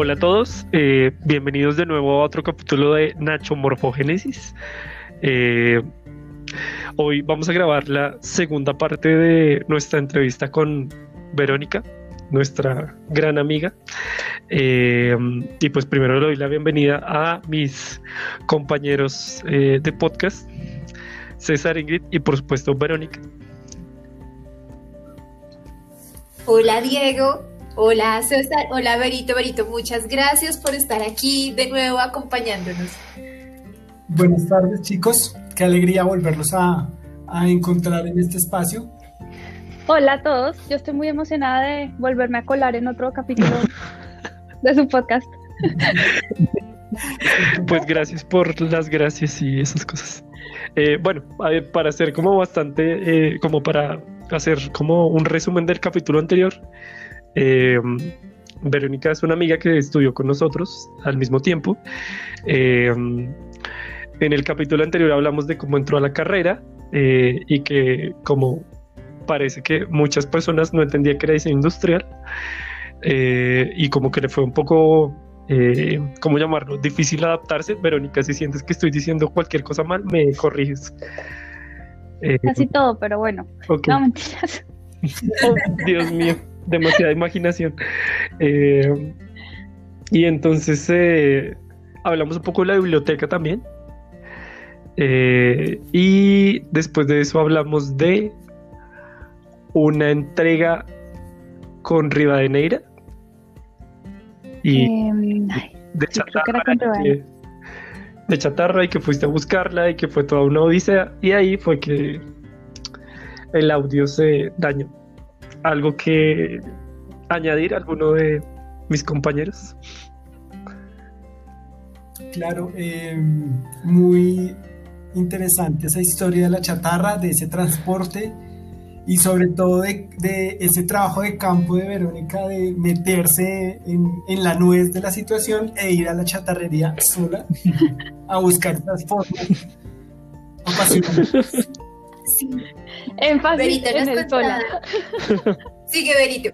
Hola a todos, eh, bienvenidos de nuevo a otro capítulo de Nacho Morfogénesis. Eh, hoy vamos a grabar la segunda parte de nuestra entrevista con Verónica, nuestra gran amiga. Eh, y pues primero le doy la bienvenida a mis compañeros de podcast, César, Ingrid y por supuesto Verónica. Hola Diego, hola César, hola Berito, Berito, muchas gracias por estar aquí de nuevo acompañándonos. Buenas tardes chicos, qué alegría volverlos a, encontrar en este espacio. Hola a todos, yo estoy muy emocionada de volverme a colar en otro capítulo de su podcast. Pues gracias por las gracias y esas cosas. Eh, bueno, para hacer como bastante, eh, como para hacer como un resumen del capítulo anterior. Eh, Verónica es una amiga que estudió con nosotros al mismo tiempo. Eh, en el capítulo anterior hablamos de cómo entró a la carrera eh, y que como parece que muchas personas no entendían que era diseño industrial y como que le fue un poco, ¿cómo llamarlo? Difícil adaptarse. Verónica, si sientes que estoy diciendo cualquier cosa mal, me corriges. Casi todo, pero bueno. No mentiras. Oh, Dios mío, demasiada imaginación. Eh, y entonces eh, hablamos un poco de la biblioteca también. y después de eso hablamos de una entrega con Rivadeneira y de chatarra de chatarra y que fuiste a buscarla y que fue toda una odisea y ahí fue que el audio se dañó. Algo que añadir alguno de mis compañeros. Claro, em, muy interesante esa historia de la chatarra, de ese transporte y sobre todo de, ese trabajo de campo de Verónica de meterse en, la nuez de la situación e ir a la chatarrería sola a buscar estas formas apasionantes. Sí. Énfasis en el sola. Sigue, Berito.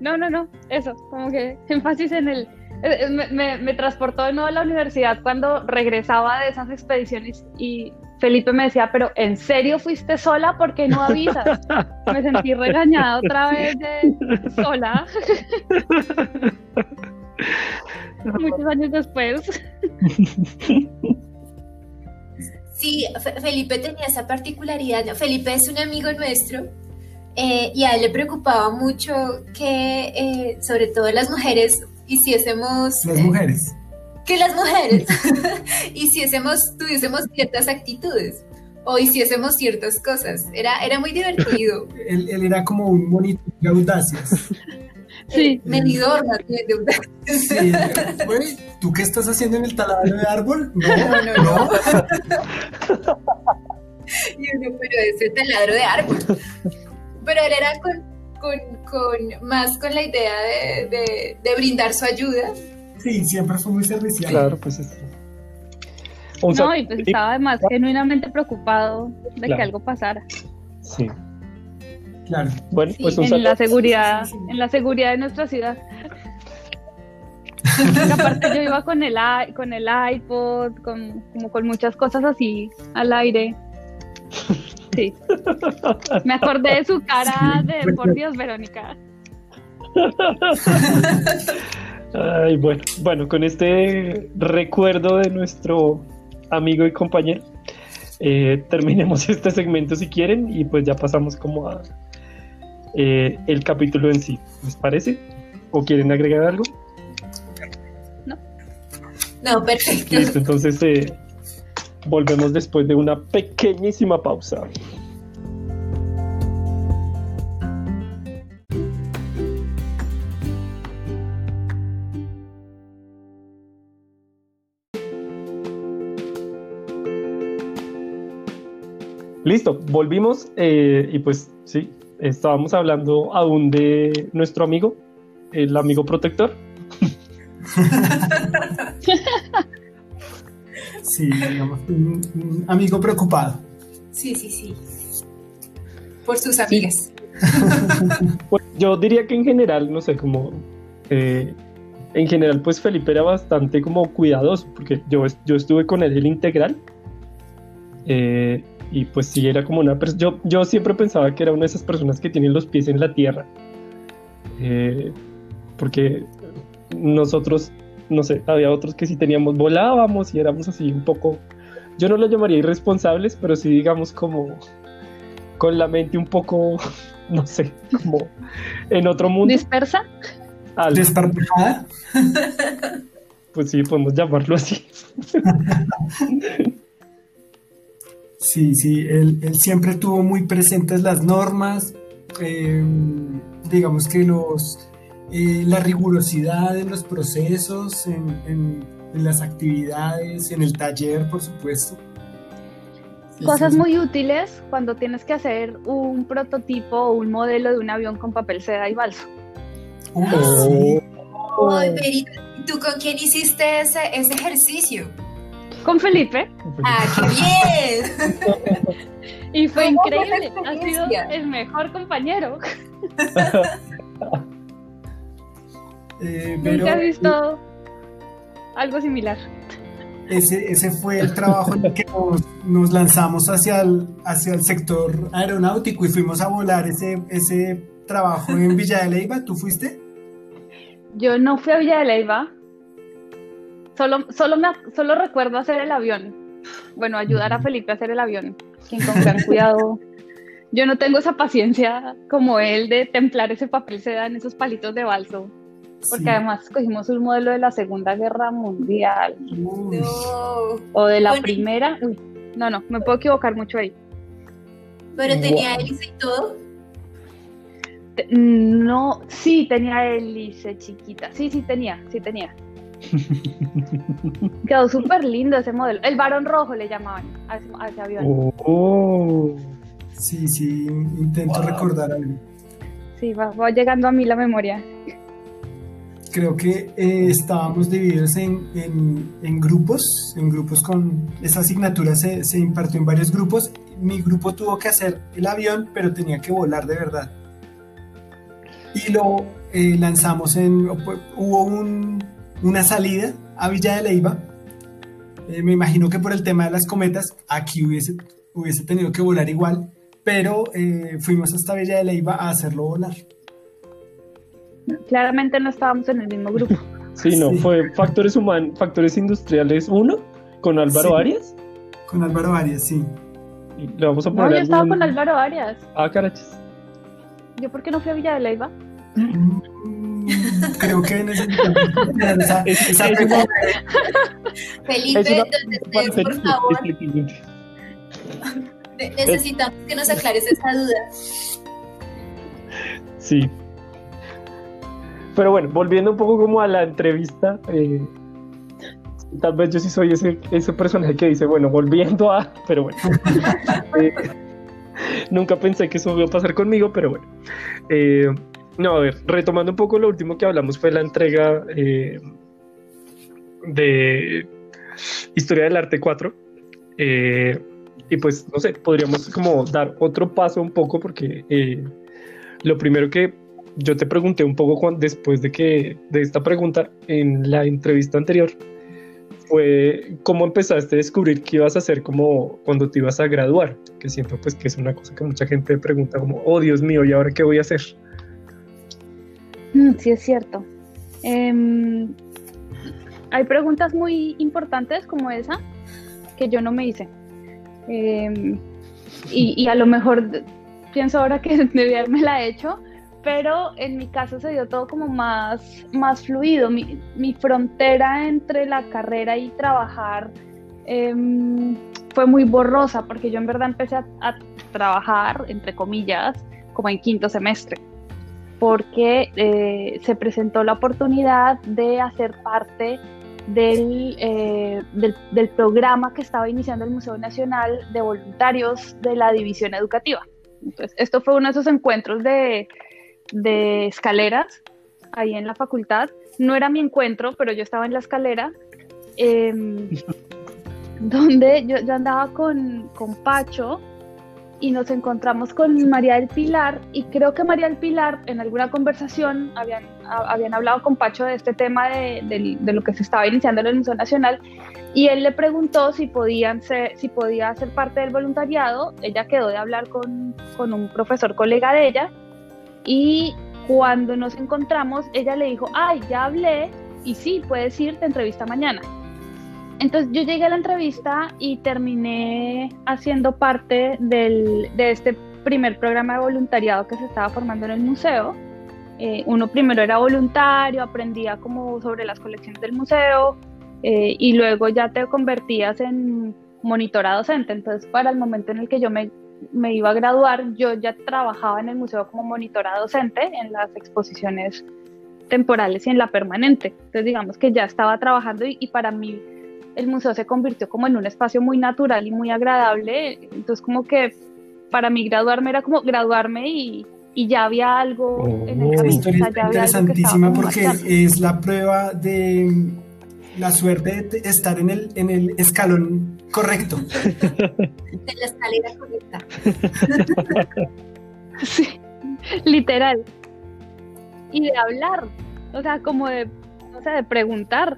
No, no, no, eso, como que énfasis en el... Eh, eh, me, me transportó de nuevo a la universidad cuando regresaba de esas expediciones y Felipe me decía, pero ¿en serio fuiste sola? ¿Por qué no avisas? Me sentí regañada otra vez de sola. Muchos años después. Sí, Felipe tenía esa particularidad. Felipe es un amigo nuestro eh, y a él le preocupaba mucho que, eh, sobre todo las mujeres, hiciésemos... Las mujeres que las mujeres hiciésemos, tuviésemos ciertas actitudes o hiciésemos ciertas cosas. Era, era muy divertido. él, era como un monito de audacias. Sí. Medidor más bien de. Sí, ¿tú qué estás haciendo en el taladro de árbol? No, no, no. no. y uno, pero ese taladro de árbol. Pero él era con, con, con más con la idea de, de, de brindar su ayuda Sí, siempre fue muy servicial. Claro, pues es. no, y pues estaba además genuinamente preocupado de que algo pasara. Sí. Claro. Bueno, pues en la seguridad, en la seguridad de nuestra ciudad. aparte yo iba con el con el iPod, con, como con muchas cosas así al aire. Sí. Me acordé de su cara de por Dios, Verónica. Ay, bueno, bueno, con este recuerdo de nuestro amigo y compañero, eh, terminemos este segmento si quieren y pues ya pasamos como a eh, el capítulo en sí. ¿Les parece? ¿O quieren agregar algo? No. No, perfecto. Listo, entonces eh, volvemos después de una pequeñísima pausa. Listo, volvimos eh, y pues sí, estábamos hablando aún de nuestro amigo, el amigo protector. sí, digamos, un, amigo preocupado. Sí, sí, sí. Por sus amigas. Pues, yo diría que en general, no sé, como eh, en general, pues Felipe era bastante como cuidadoso, porque yo, yo estuve con él en integral. Eh, y pues sí, era como una persona. Yo, yo siempre pensaba que era una de esas personas que tienen los pies en la tierra. Eh, porque nosotros, no sé, había otros que sí teníamos, volábamos y éramos así un poco. Yo no lo llamaría irresponsables, pero sí, digamos, como con la mente un poco, no sé, como en otro mundo. ¿Dispersa? ¿Desparpejada? Pues sí, podemos llamarlo así. Sí, sí, él, siempre tuvo muy presentes las normas, eh, digamos que los, eh, la rigurosidad en los procesos, en, las actividades, en el taller, por supuesto. Cosas muy útiles cuando tienes que hacer un prototipo o un modelo de un avión con papel seda y balso. Oh. ¿Tú con quién hiciste ese, ese ejercicio? Con Felipe. ¡Ah, qué bien! y fue increíble. Ha sido el mejor compañero. eh, Nunca he visto algo similar. Ese, ese fue el trabajo en el que nos, lanzamos hacia el, hacia el sector aeronáutico y fuimos a volar ese, ese trabajo en Villa de Leyva. ¿Tú fuiste? Yo no fui a Villa de Leyva, Solo, solo, me, solo recuerdo hacer el avión. Bueno, ayudar a Felipe a hacer el avión. Sin con gran cuidado. Yo no tengo esa paciencia como él de templar ese papel seda en esos palitos de balso. Porque además cogimos un modelo de la Segunda Guerra Mundial. O de la Primera. Uy, no, no, me puedo equivocar mucho ahí. ¿Pero tenía hélice y todo? No, sí tenía hélice chiquita. Sí, sí tenía, sí tenía. Quedó súper lindo ese modelo. El varón rojo le llamaban a ese, avión. Oh. Sí, sí, intento recordar algo. Sí, va, llegando a mí la memoria. Creo que eh, estábamos divididos en, en, grupos, en grupos con esa asignatura se, se impartió en varios grupos. Mi grupo tuvo que hacer el avión, pero tenía que volar de verdad. Y lo eh, lanzamos en. Hubo un, una salida a Villa de Leiva. Eh, me imagino que por el tema de las cometas, aquí hubiese, hubiese tenido que volar igual, pero eh, fuimos hasta Villa de Leiva a hacerlo volar. Claramente no estábamos en el mismo grupo. Sí, no, fue Factores Humanos, Factores Industriales 1 con Álvaro Arias. Con Álvaro Arias, sí. le vamos a poner no, yo estaba con Álvaro Arias. Ah, carachas. ¿Yo por qué no fui a Villa de Leiva? Creo que necesitamos esa, esa Felipe, por favor. Necesitamos que nos aclares esa duda. Sí. Pero bueno, volviendo un poco como a la entrevista, eh, tal vez yo sí soy ese, ese personaje que dice, bueno, volviendo a, pero bueno. Eh, nunca pensé que eso iba a pasar conmigo, pero bueno. Eh, no, a ver, retomando un poco lo último que hablamos fue la entrega eh, de Historia del Arte 4. Eh, y pues, no sé, podríamos como dar otro paso un poco porque eh, lo primero que yo te pregunté un poco después de que de esta pregunta en la entrevista anterior fue cómo empezaste a descubrir qué ibas a hacer como cuando te ibas a graduar, que siento pues que es una cosa que mucha gente pregunta como, oh Dios mío, ¿y ahora qué voy a hacer? Mm, sí, es cierto. Em, hay preguntas muy importantes como esa que yo no me hice. Em, y, a lo mejor pienso ahora que debí haberme la hecho, pero en mi caso se dio todo como más, más fluido. Mi, frontera entre la carrera y trabajar em, fue muy borrosa porque yo en verdad empecé a trabajar, entre comillas, como en quinto semestre porque eh, se presentó la oportunidad de hacer parte eh, del, del, programa que estaba iniciando el Museo Nacional de Voluntarios de la División Educativa. Entonces, esto fue uno de esos encuentros de, de escaleras ahí en la facultad. No era mi encuentro, pero yo estaba en la escalera, em, donde yo, yo, andaba con, con Pacho, y nos encontramos con María del Pilar y creo que María del Pilar en alguna conversación habían, habían hablado con Pacho de este tema de, de, lo que se estaba iniciando en el Museo Nacional y él le preguntó si, podían ser, si podía ser parte del voluntariado. Ella quedó de hablar con, con un profesor colega de ella y cuando nos encontramos ella le dijo, ay, ya hablé y sí, puedes ir, te entrevista mañana. Entonces yo llegué a la entrevista y terminé haciendo parte del, de este primer programa de voluntariado que se estaba formando en el museo. Eh, uno primero era voluntario, aprendía como sobre las colecciones del museo eh, y luego ya te convertías en monitora docente. Entonces para el momento en el que yo me, me iba a graduar, yo ya trabajaba en el museo como monitora docente en las exposiciones temporales y en la permanente. Entonces digamos que ya estaba trabajando y, y para mí el museo se convirtió como en un espacio muy natural y muy agradable. Entonces como que para mí graduarme era como graduarme y, y ya había algo en el camino. historia interesantísima porque es la prueba de la suerte de estar en el, en el escalón correcto. De la escalera correcta. sí, literal. Y de hablar, o sea, como de, no sé, de preguntar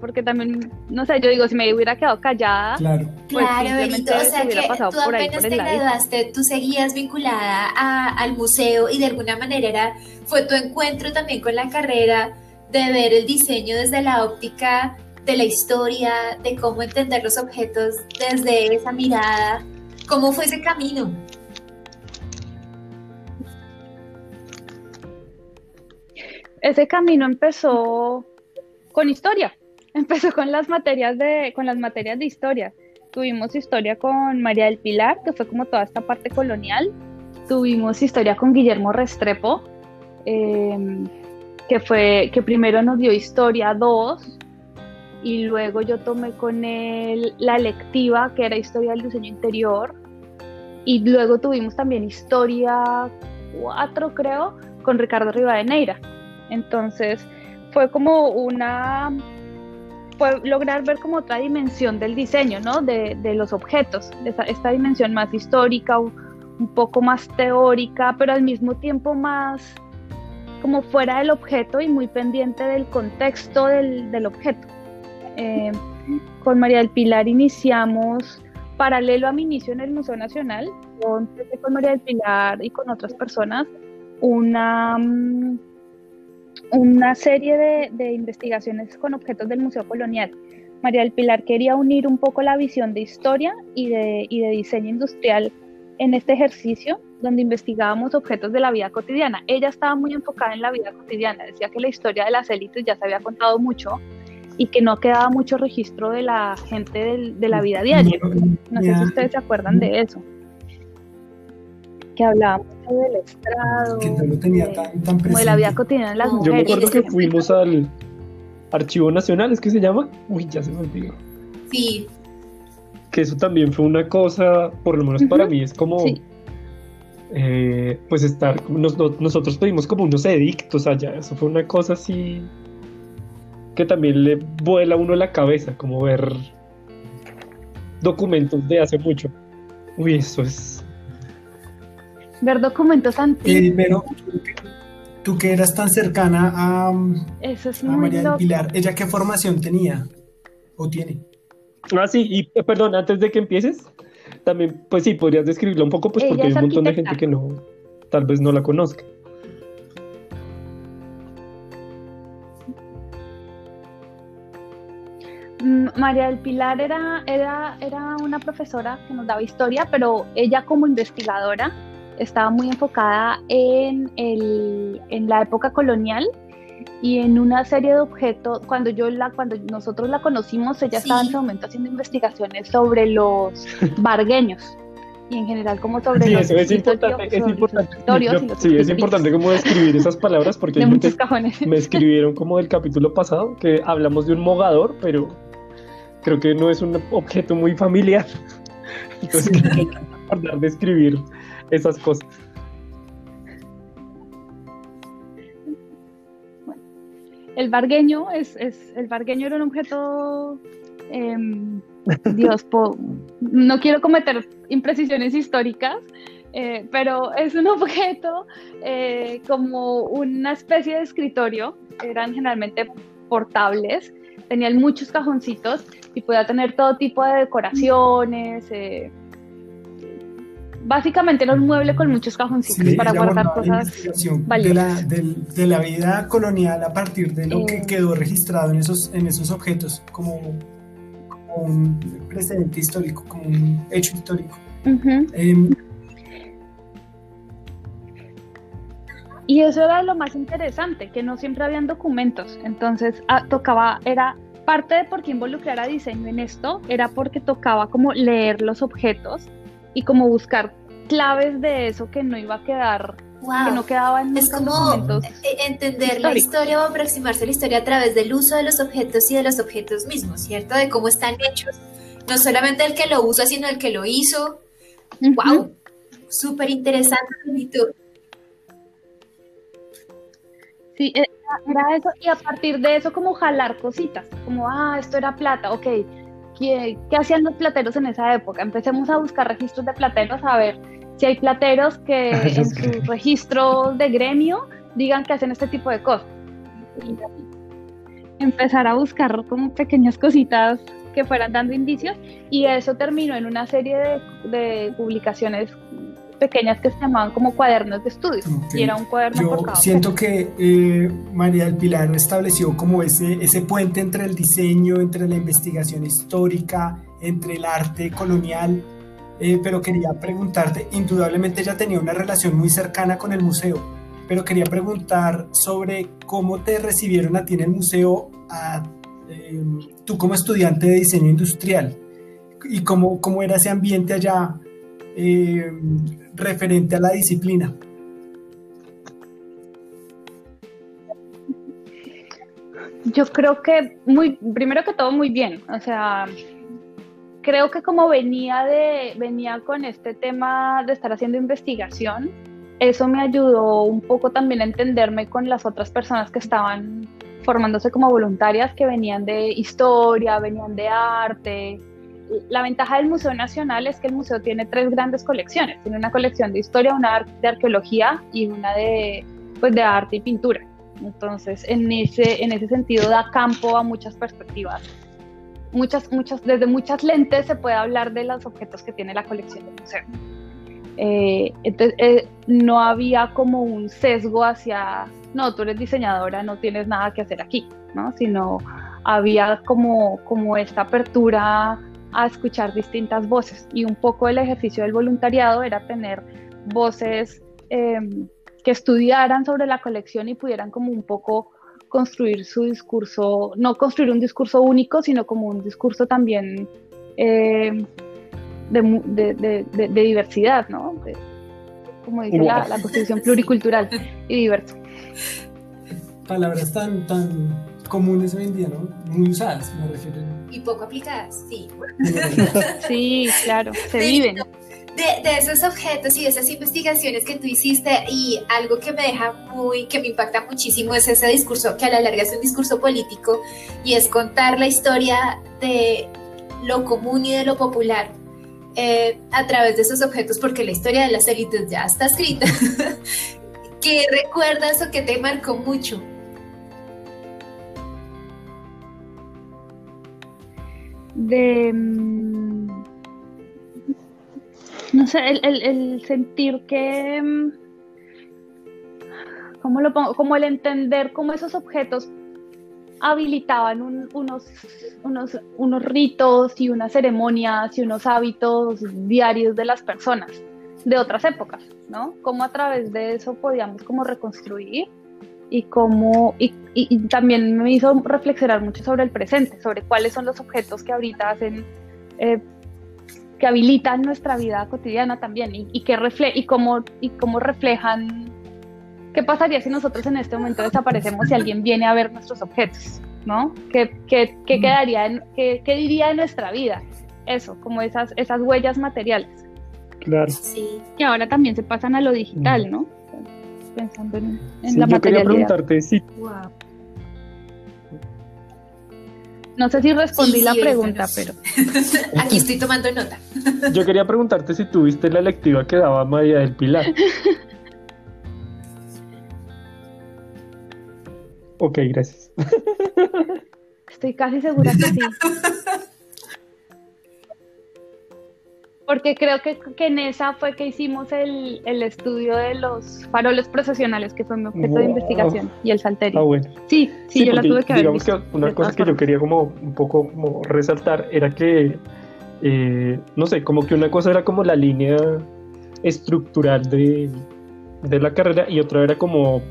porque también, no sé, yo digo, si me hubiera quedado callada. Claro, pues claro Benito, o sea que tú apenas te graduaste, tú seguías vinculada al museo y de alguna manera era, fue tu encuentro también con la carrera de ver el diseño desde la óptica de la historia, de cómo entender los objetos desde esa mirada. ¿Cómo fue ese camino? Ese camino empezó con historia empezó con las materias de, con las materias de historia. Tuvimos historia con María del Pilar, que fue como toda esta parte colonial. Tuvimos historia con Guillermo Restrepo, em, que fue que primero nos dio historia 2 y luego yo tomé con él la lectiva, que era historia del diseño interior. Y luego tuvimos también historia 4, creo, con Ricardo Rivadeneira. Entonces fue como una lograr ver como otra dimensión del diseño, ¿no? De, de los objetos, esta, esta, dimensión más histórica, un, poco más teórica, pero al mismo tiempo más como fuera del objeto y muy pendiente del contexto del, del objeto. Eh, con María del Pilar iniciamos, paralelo a mi inicio en el Museo Nacional, con, con María del Pilar y con otras personas, una... Mm, una serie de, investigaciones con objetos del Museo Colonial. María del Pilar quería unir un poco la visión de historia y de, y de diseño industrial en este ejercicio donde investigábamos objetos de la vida cotidiana. Ella estaba muy enfocada en la vida cotidiana, decía que la historia de las élites ya se había contado mucho y que no quedaba mucho registro de la gente de la vida diaria. No sé si ustedes se acuerdan de eso que hablaba mucho del estrado. Que no lo tenía tan, tan presente. de la vida cotidiana de las mujeres. Yo me acuerdo que fuimos al Archivo Nacional, ¿es que se llama? Uy, ya se me olvidó. Sí. Que eso también fue una cosa, por lo menos para mí, es como. Eh, pues estar, nosotros pedimos como unos edictos allá, eso fue una cosa así que también le vuela a uno la cabeza, como ver documentos de hace mucho. Uy, eso es ver documentos antiguos. pero tú que eras tan cercana a, María del Pilar, ¿ella qué formación tenía o tiene? Ah, sí, y eh, perdón, antes de que empieces, también, pues sí, podrías describirla un poco, pues porque hay un montón de gente que no, tal vez no la conozca. Mm, María del Pilar era, era, era una profesora que nos daba historia, pero ella como investigadora estaba muy enfocada en, el, en la época colonial y en una serie de objetos, cuando yo la, cuando nosotros la conocimos, ella estaba en ese momento haciendo investigaciones sobre los bargueños y en general como sobre los es importante, es importante, sí, es importante como describir esas palabras porque me escribieron como del capítulo pasado que hablamos de un mogador, pero creo que no es un objeto muy familiar. Entonces, sí. hablar de escribir esas cosas. el bargueño es, es, el bargueño era un objeto em, Dios, no quiero cometer imprecisiones históricas, eh, pero es un objeto eh, como una especie de escritorio, eran generalmente portables, tenían muchos cajoncitos y podía tener todo tipo de decoraciones. Eh, básicamente era un mueble con muchos cajoncitos para guardar cosas de la, de, la, vida colonial a partir de lo que quedó registrado en esos, en esos objetos como, un precedente histórico, como un hecho histórico. Y eso era lo más interesante, que no siempre habían documentos. Entonces ah, tocaba, era parte de por qué involucrar a diseño en esto, era porque tocaba como leer los objetos y como buscar claves de eso que no iba a quedar, que no quedaba en Es como e-, entender la historia o aproximarse a la historia a través del uso de los objetos y de los objetos mismos, ¿cierto? De cómo están hechos. No solamente el que lo usa, sino el que lo hizo. ¡Wow! Súper interesante, Sí, e, era, eso, y a partir de eso como jalar cositas, como, ah, esto era plata, ok, ¿qué, qué hacían los plateros en esa época? Empecemos a buscar registros de plateros, a ver si hay plateros que en sus registros de gremio digan que hacen este tipo de cosas. empezar a buscar como pequeñas cositas que fueran dando indicios y eso terminó en una serie de, de publicaciones pequeñas que se llamaban como cuadernos de estudio. Y era un cuaderno Yo siento que eh, María del Pilar estableció como ese, ese puente entre el diseño, entre la investigación histórica, entre el arte colonial. Eh, pero quería preguntarte, indudablemente ella tenía una relación muy cercana con el museo, pero quería preguntar sobre cómo te recibieron a ti en el museo, a, em, tú como estudiante de diseño industrial, y cómo, cómo era ese ambiente allá eh, referente a la disciplina? Yo creo que muy, primero que todo muy bien, o sea, creo que como venía de, venía con este tema de estar haciendo investigación, eso me ayudó un poco también a entenderme con las otras personas que estaban formándose como voluntarias, que venían de historia, venían de arte, la ventaja del Museo Nacional es que el museo tiene tres grandes colecciones. Tiene una colección de historia, una de arqueología y una de, pues, de arte y pintura. Entonces, en ese, en ese sentido da campo a muchas perspectivas. Muchas, muchas, desde muchas lentes se puede hablar de los objetos que tiene la colección del museo. Eh, entonces, eh, no había como un sesgo hacia, no, tú eres diseñadora, no tienes nada que hacer aquí, ¿no? Sino había como, como esta apertura a escuchar distintas voces y un poco el ejercicio del voluntariado era tener voces em, que estudiaran sobre la colección y pudieran como un poco construir su discurso, no construir un discurso único, sino como un discurso también em, de, diversidad, ¿no? como dice la, la, Constitución pluricultural y diverso. Palabras tan, tan comunes hoy en día, ¿no? Muy usadas, me refiero. Y poco aplicadas, sí. sí, claro, se viven. De, de, esos objetos y de esas investigaciones que tú hiciste y algo que me deja muy, que me impacta muchísimo es ese discurso, que a la larga es un discurso político y es contar la historia de lo común y de lo popular eh, a través de esos objetos, porque la historia de las élites ya está escrita. ¿Qué recuerdas o que te marcó mucho? De mm, no sé, el, sentir que mm, ¿cómo lo pongo? como el entender cómo esos objetos habilitaban unos, unos, unos ritos y unas ceremonias y unos hábitos diarios de las personas de otras épocas, ¿no? Cómo a través de eso podíamos como reconstruir y cómo y, también me hizo reflexionar mucho sobre el presente, sobre cuáles son los objetos que ahorita hacen eh, que habilitan nuestra vida cotidiana también y, que refle y cómo y cómo reflejan qué pasaría si nosotros en este momento desaparecemos y alguien viene a ver nuestros objetos, ¿no? ¿Qué, qué, qué quedaría, qué, qué, diría de nuestra vida? Eso, como esas, esas huellas materiales. Claro. Sí. Que ahora también se pasan a lo digital, ¿no? Pensando en, la yo quería preguntarte si No sé si respondí Sí, la sí, pregunta, pero Aquí estoy tomando nota. Yo quería preguntarte si tuviste la lectiva que daba María del Pilar. Ok, gracias. estoy casi segura que sí. Porque creo que, que en esa fue que hicimos el, el estudio de los faroles procesionales, que fue mi objeto de investigación, y el salterio. Ah, bueno. Sí, sí, yo la tuve que haber digamos que una cosa que yo quería como un poco como resaltar era que, eh, no sé, como que una cosa era como la línea estructural de, de la carrera y otra era como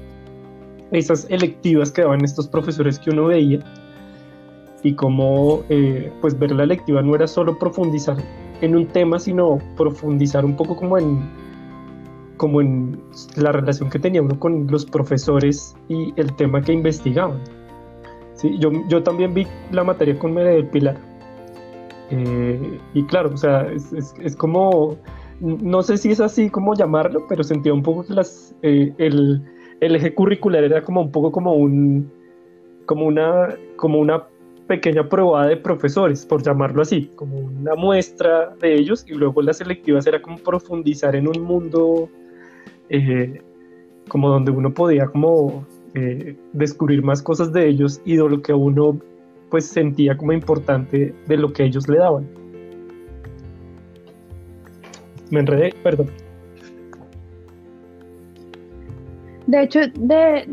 esas electivas que daban estos profesores que uno veía y como eh, pues ver la electiva no era solo profundizar en un tema, sino profundizar un poco como en como en la relación que tenía uno con los profesores y el tema que investigaban. Sí, yo, yo también vi la materia con María del Pilar. Eh, y claro, o sea, es, es- es como, no sé si es así como llamarlo, pero sentía un poco que las, eh, el, el eje curricular era como un poco como un, como una, como una pequeña prueba de profesores, por llamarlo así, como una muestra de ellos y luego las selectivas era como profundizar en un mundo eh, como donde uno podía como eh, descubrir más cosas de ellos y de lo que uno pues sentía como importante de lo que ellos le daban. Me enredé, perdón. De hecho, de...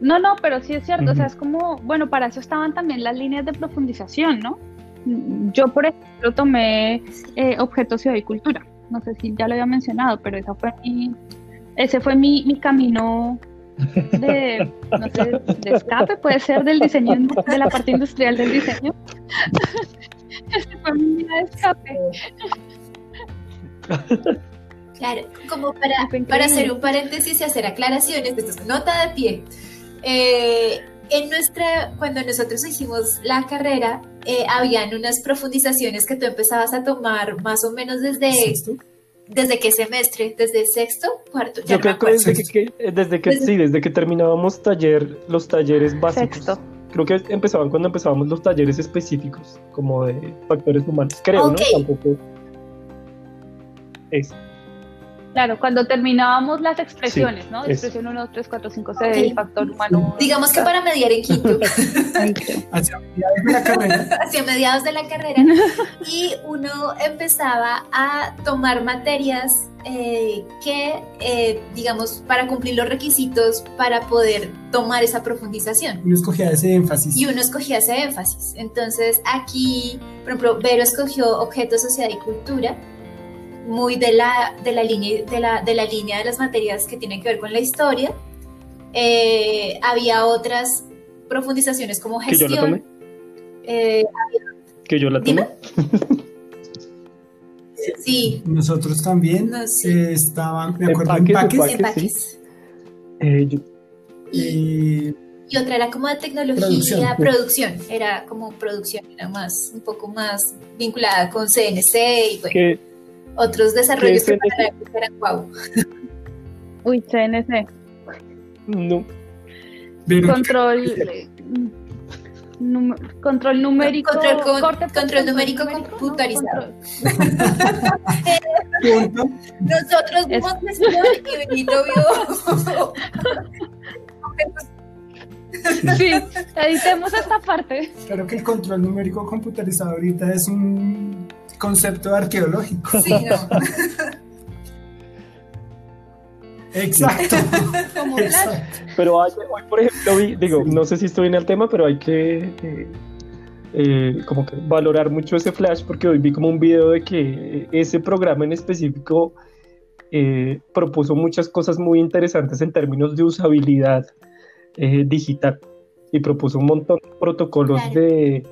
No, no, pero sí es cierto, o sea, es como, bueno, para eso estaban también las líneas de profundización, ¿no? Yo, por ejemplo, tomé eh, objetos ciudad y cultura, no sé si ya lo había mencionado, pero esa fue mi, ese fue mi, mi camino de, no sé, de escape, puede ser del diseño, de la parte industrial del diseño. Ese fue mi de escape. Claro, como para, para hacer un paréntesis y hacer aclaraciones, esto es nota de pie. Eh, en nuestra, cuando nosotros hicimos la carrera, eh, habían unas profundizaciones que tú empezabas a tomar más o menos desde, ¿Sexto? desde qué semestre, desde sexto, cuarto, ya Yo no creo que desde que, que- desde que sí, desde que terminábamos taller, los talleres básicos. Sexto. Creo que empezaban cuando empezábamos los talleres específicos, como de factores humanos. Creo. ¿no? Tampoco. Es. Claro, cuando terminábamos las expresiones, Sí, ¿no? Expresión 1, 2, 3, 4, 5, 6, Ok. factor humano. Digamos que para mediar en quinto. Hacia mediados de la carrera. hacia mediados de la carrera, y uno empezaba a tomar materias eh, que, eh, digamos, para cumplir los requisitos para poder tomar esa profundización. Uno escogía ese énfasis. y uno escogía ese énfasis. Entonces aquí, por ejemplo, Vero escogió objeto, sociedad y cultura, muy de la, de la, línea, de, la, de la línea de las materias que tienen que ver con la historia. Eh, había otras profundizaciones como Que yo la gestión. tomé. Eh, Que yo la tomé. Sí, Nosotros también No, sí. eh, estaban, me acuerdo, Empaques, empaques. empaques. empaques. Eh, yo- eh, Y otra era como de tecnología, Producción. producción. Era como producción, era más, un poco más vinculada con CNC y bueno, que, otros desarrollos ¿Qué que para la época eran guau. Uy, CNC. no, Control. eh, num- control numérico. Control con- corte por control numérico ¿no? computarizado. Control- punto, Nosotros Es- vimos y Benito vio. Sí, editemos esta parte. claro que el control numérico computarizado ahorita es un concepto arqueológico. Sí, no. Exacto. Como Flash. Exacto. pero hay- hoy, por ejemplo, vi- digo, no sé si estoy en el tema, pero hay que eh, eh, como que valorar mucho ese flash porque hoy vi como un video de que ese programa en específico eh, propuso muchas cosas muy interesantes en términos de usabilidad eh, digital y propuso un montón de protocolos Claro. de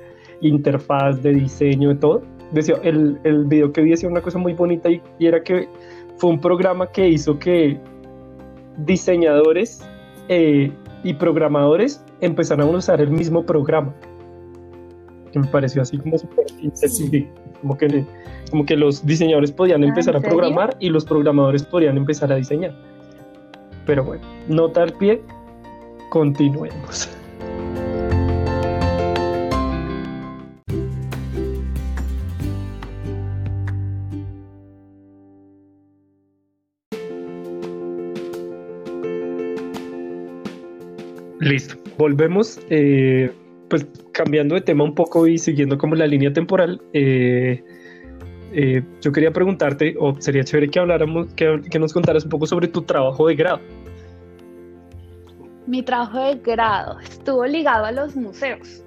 interfaz, de diseño, de todo. Decía, el, el video que vi decía una cosa muy bonita y, y era que fue un programa que hizo que diseñadores eh, y programadores empezaron a usar el mismo programa. Que me pareció así como. Sí. Como que, como que los diseñadores podían Ah, empezar a programar y los programadores podían empezar a diseñar. Pero bueno, nota al pie, continuemos. Listo, volvemos. Eh, pues cambiando de tema un poco y siguiendo como la línea temporal, eh, eh, yo quería preguntarte, o sería chévere que habláramos, que, que, nos contaras un poco sobre tu trabajo de grado. Mi trabajo de grado estuvo ligado a los museos.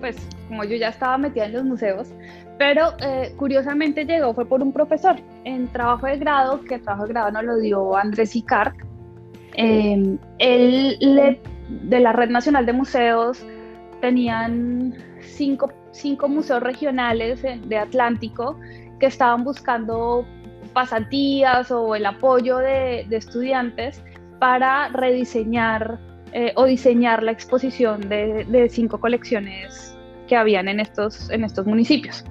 Pues como yo ya estaba metida en los museos, pero eh, curiosamente llegó fue por un profesor en trabajo de grado, que el trabajo de grado nos lo dio Andrés Icart. Eh, él le, de la Red Nacional de Museos tenían cinco, cinco museos regionales de Atlántico que estaban buscando pasantías o el apoyo de, estudiantes para rediseñar eh, o diseñar la exposición de, de, cinco colecciones que habían en estos, en estos municipios.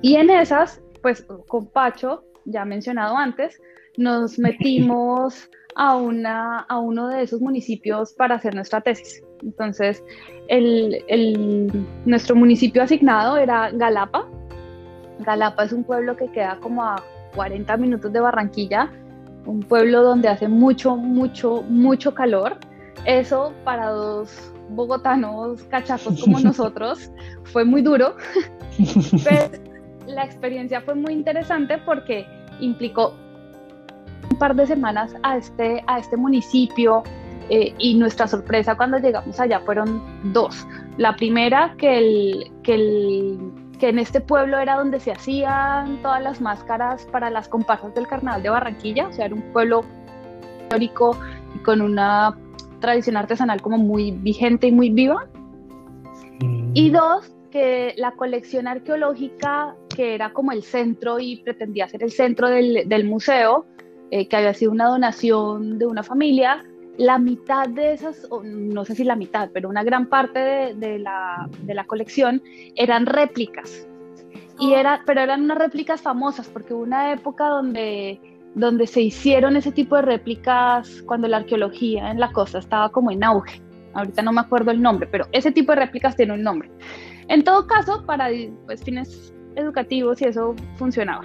Y en esas, pues con Pacho, ya mencionado antes, nos metimos a, una, a uno de esos municipios para hacer nuestra tesis. Entonces, el, el, nuestro municipio asignado era Galapa. Galapa es un pueblo que queda como a 40 minutos de Barranquilla, un pueblo donde hace mucho, mucho, mucho calor. Eso para dos bogotanos cachacos como nosotros fue muy duro, pero la experiencia fue muy interesante porque implicó un par de semanas a este, a este municipio eh, y nuestra sorpresa cuando llegamos allá fueron dos. La primera, que, el, que, el, que en este pueblo era donde se hacían todas las máscaras para las comparsas del Carnaval de Barranquilla, o sea, era un pueblo histórico y con una tradición artesanal como muy vigente y muy viva. Mm. Y dos, que la colección arqueológica, que era como el centro y pretendía ser el centro del, del museo, eh, que había sido una donación de una familia, la mitad de esas, no sé si la mitad, pero una gran parte de, de, la, de la, colección eran réplicas. Y era, pero eran unas réplicas famosas, porque hubo una época donde, donde se hicieron ese tipo de réplicas cuando la arqueología en la costa estaba como en auge. Ahorita no me acuerdo el nombre, pero ese tipo de réplicas tiene un nombre. En todo caso, para pues, fines educativos y eso funcionaba.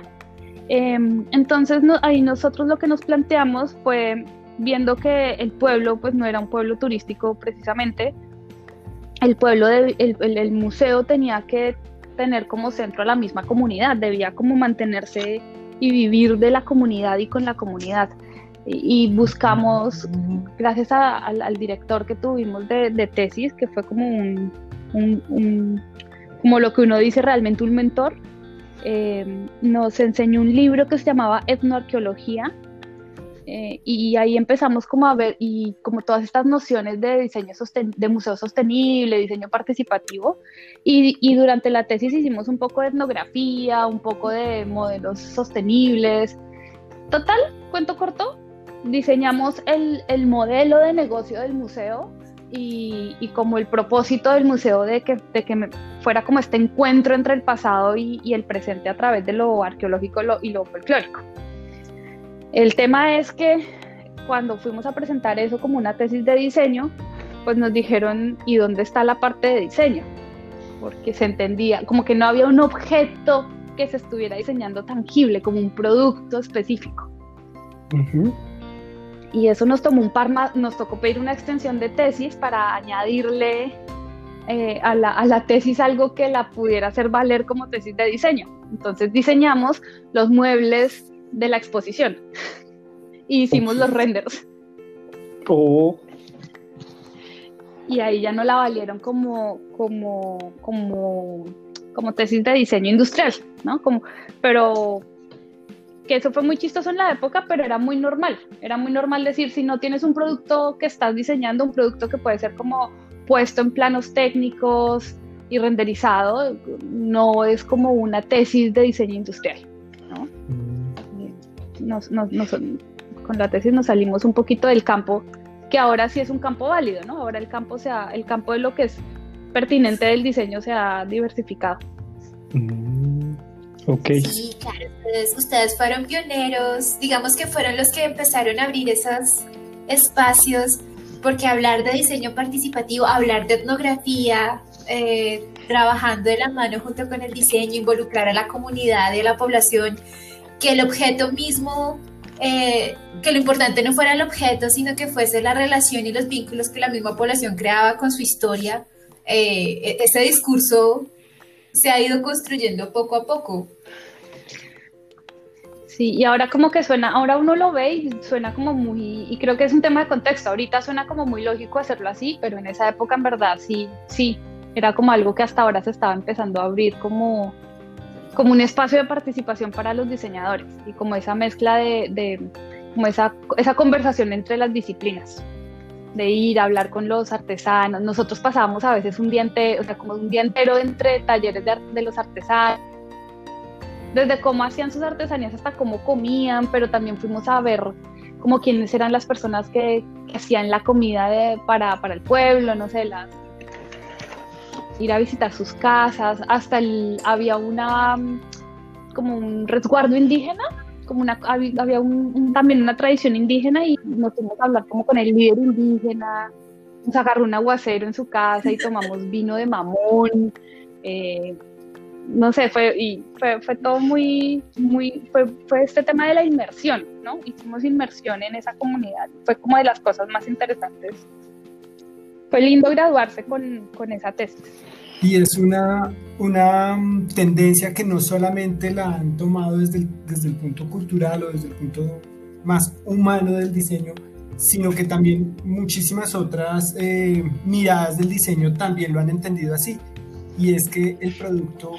Eh, entonces ahí nosotros lo que nos planteamos fue, viendo que el pueblo pues no era un pueblo turístico precisamente, el pueblo, de, el, el, museo tenía que tener como centro a la misma comunidad, debía como mantenerse y vivir de la comunidad y con la comunidad. Y, buscamos, gracias al, director que tuvimos de, tesis, que fue como un, como lo que uno dice realmente un mentor, eh, nos enseñó un libro que se llamaba Etnoarqueología eh, y ahí empezamos como a ver y como todas estas nociones de diseño de museo sostenible, diseño participativo y, y, durante la tesis hicimos un poco de etnografía, un poco de modelos sostenibles. Total, cuento corto, diseñamos el, el modelo de negocio del museo y, y, como el propósito del museo de que, de que me fuera como este encuentro entre el pasado y, y el presente a través de lo arqueológico lo, y lo folclórico. El tema es que cuando fuimos a presentar eso como una tesis de diseño, pues nos dijeron, ¿y dónde está la parte de diseño? Porque se entendía, como que no había un objeto que se estuviera diseñando tangible, como un producto específico. Uh -huh y eso nos tomó un par más, nos tocó pedir una extensión de tesis para añadirle eh, a, la, a, la, tesis algo que la pudiera hacer valer como tesis de diseño. Entonces diseñamos los muebles de la exposición y hicimos los renders. Oh. Y ahí ya no la valieron como, como, como, como tesis de diseño industrial, ¿no? Como, pero que eso fue muy chistoso en la época, pero era muy normal. Era muy normal decir, si no tienes un producto que estás diseñando, un producto que puede ser como puesto en planos técnicos y renderizado, no es como una tesis de diseño industrial. ¿no? Mm. Nos, nos, nos, con la tesis nos salimos un poquito del campo, que ahora sí es un campo válido, ¿no? Ahora el campo, sea, el campo de lo que es pertinente del diseño se ha diversificado. Mm. Sí, claro, ustedes, ustedes, fueron pioneros, digamos que fueron los que empezaron a abrir esos espacios, porque hablar de diseño participativo, hablar de etnografía, eh, trabajando de la mano junto con el diseño, involucrar a la comunidad y a la población, que el objeto mismo eh, que lo importante no fuera el objeto, sino que fuese la relación y los vínculos que la misma población creaba con su historia. Eh, e-, ese discurso se ha ido construyendo poco a poco. Sí, y ahora como que suena, ahora uno lo ve y suena como muy, y creo que es un tema de contexto, ahorita suena como muy lógico hacerlo así, pero en esa época en verdad sí, sí, era como algo que hasta ahora se estaba empezando a abrir como, como un espacio de participación para los diseñadores y como esa mezcla de, como esa, esa conversación entre las disciplinas de ir a hablar con los artesanos. Nosotros pasábamos a veces un día entero, o sea, como un día entero entre talleres de, de los artesanos, desde cómo hacían sus artesanías hasta cómo comían, pero también fuimos a ver como quiénes eran las personas que, hacían la comida de, para, para, el pueblo, no sé, las, ir a visitar sus casas, hasta el, había una, como un resguardo indígena, como una, había también una tradición indígena y nos tuvimos a hablar como con el líder indígena, nos agarró un aguacero en su casa y tomamos vino de mamón, eh, no sé, fue, y fue, fue todo muy, muy, fue, fue, este tema de la inmersión, ¿no? Hicimos inmersión en esa comunidad, fue como de las cosas más interesantes. Fue lindo graduarse con, con esa tesis. Y es una, una tendencia que no solamente la han tomado desde el, desde el punto cultural o desde el punto más humano del diseño, sino que también muchísimas otras eh, miradas del diseño también lo han entendido así y es que el producto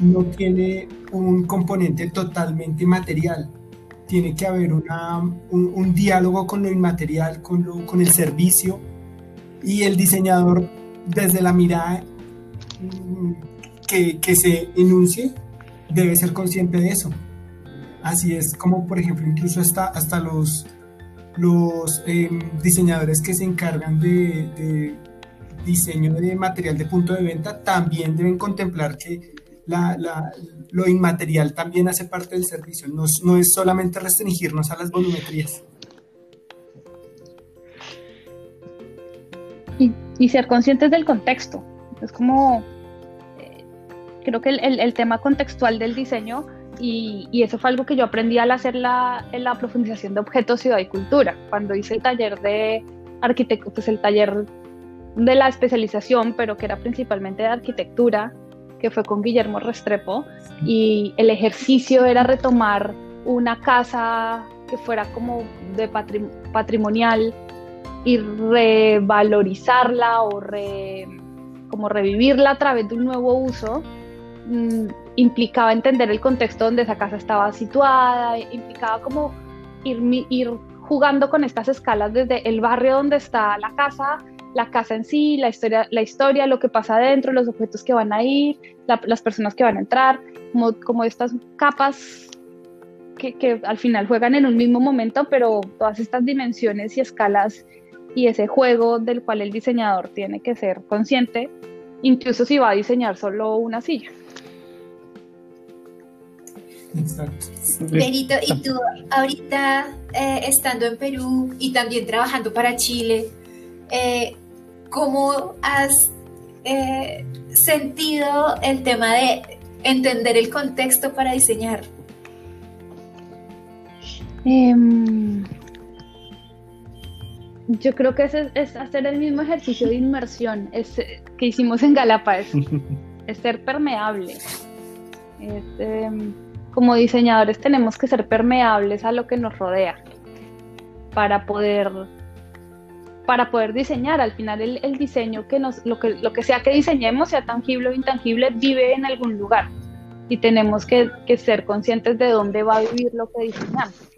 no tiene un componente totalmente material. Tiene que haber una, un, un, diálogo con lo inmaterial, con, lo, con el servicio y el diseñador desde la mirada mm, que, que, se enuncie debe ser consciente de eso. Así es como, por ejemplo, incluso hasta, hasta los, los eh, diseñadores que se encargan de, de diseño de material de punto de venta también deben contemplar que la, la, lo inmaterial también hace parte del servicio, no, no, es solamente restringirnos a las volumetrías. Y, y ser conscientes del contexto, es como, eh, creo que el, el, tema contextual del diseño, y, y, eso fue algo que yo aprendí al hacer la, la profundización de objetos, ciudad y cultura, cuando hice el taller de arquitecto, pues el taller de la especialización, pero que era principalmente de arquitectura, que fue con Guillermo Restrepo, y el ejercicio era retomar una casa que fuera como de patrimonial y revalorizarla o re, como revivirla a través de un nuevo uso, mmm, implicaba entender el contexto donde esa casa estaba situada, implicaba como ir, ir jugando con estas escalas desde el barrio donde está la casa la casa en sí, la historia, la historia, lo que pasa adentro, los objetos que van a ir, la, las personas que van a entrar, como, como estas capas que, que, al final juegan en un mismo momento, pero todas estas dimensiones y escalas y ese juego del cual el diseñador tiene que ser consciente, incluso si va a diseñar solo una silla. Exacto. Benito, y tú ahorita eh, estando en Perú y también trabajando para Chile, eh, ¿cómo has eh, sentido el tema de entender el contexto para diseñar? Eh, yo creo que es, es, hacer el mismo ejercicio de inmersión es, que hicimos en Galapa, es, es ser permeable. Em, como diseñadores tenemos que ser permeables a lo que nos rodea para poder para poder diseñar. Al final el, el, diseño, que nos, lo, que, lo que sea que diseñemos, sea tangible o intangible, vive en algún lugar. Y tenemos que, que ser conscientes de dónde va a vivir lo que diseñamos.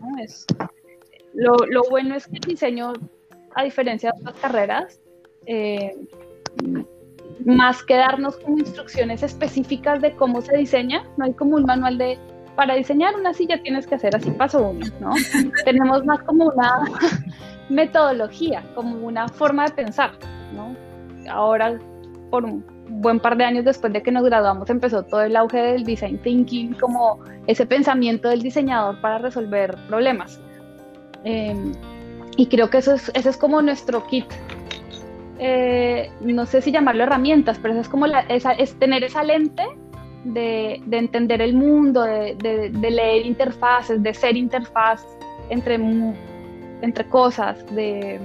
¿no? Es, lo, lo, bueno es que el diseño, a diferencia de otras carreras, eh, más que darnos como instrucciones específicas de cómo se diseña, no hay como un manual de para diseñar una silla tienes que hacer así paso uno, ¿no? Tenemos más como una metodología, como una forma de pensar, ¿no? Ahora, por un buen par de años después de que nos graduamos, empezó todo el auge del design thinking, como ese pensamiento del diseñador para resolver problemas. Eh, y creo que eso es, ese es como nuestro kit. Eh, no sé si llamarlo herramientas, pero eso es como la, esa, es tener esa lente de, entender el mundo, de, leer interfaces, de ser interfaz entre, entre cosas, de,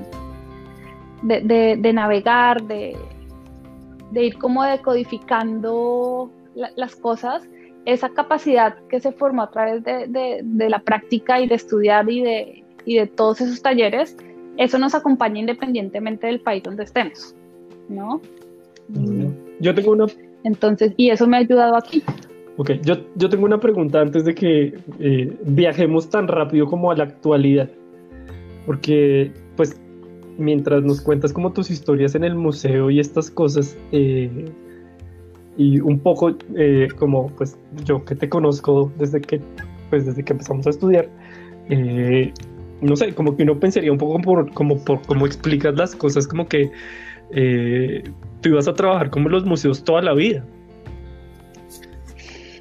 de, navegar, de, ir como decodificando las cosas, esa capacidad que se formó a través de, la práctica y de estudiar y de, y de todos esos talleres, eso nos acompaña independientemente del país donde estemos, ¿no? Yo tengo una... Entonces, y eso me ha ayudado aquí. Ok, yo, yo tengo una pregunta antes de que eh, viajemos tan rápido como a la actualidad, porque pues mientras nos cuentas como tus historias en el museo y estas cosas, eh, y un poco eh, como pues yo que te conozco desde que pues desde que empezamos a estudiar, no sé, como que uno pensaría un poco por, por cómo explicas las cosas, como que eh, tú ibas a trabajar como los museos toda la vida.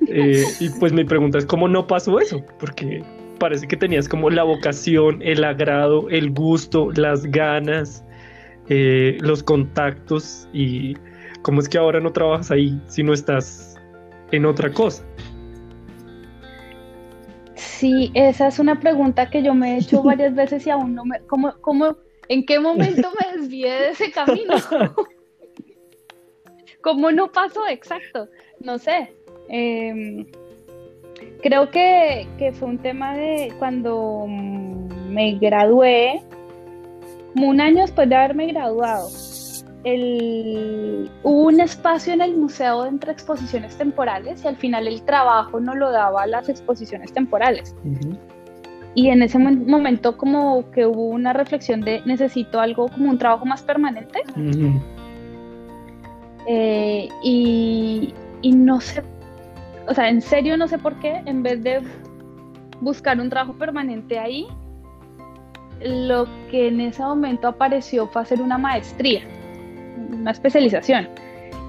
Eh, y pues mi pregunta es cómo no pasó eso, porque parece que tenías como la vocación, el agrado, el gusto, las ganas, eh, los contactos y cómo es que ahora no trabajas ahí si no estás en otra cosa. Sí, esa es una pregunta que yo me he hecho varias veces y aún no me... ¿Cómo, cómo, ¿En qué momento me desvié de ese camino? ¿Cómo no pasó? Exacto, no sé. Em, creo que, que, fue un tema de cuando me gradué, como un año después de haberme graduado el, hubo un espacio en el museo entre exposiciones temporales y al final el trabajo no lo daba las exposiciones temporales. Y en ese momento como que hubo una reflexión de necesito algo como un trabajo más permanente. Eh, y, y no sé, o sea, en serio no sé por qué, en vez de buscar un trabajo permanente ahí, lo que en ese momento apareció fue hacer una maestría una especialización.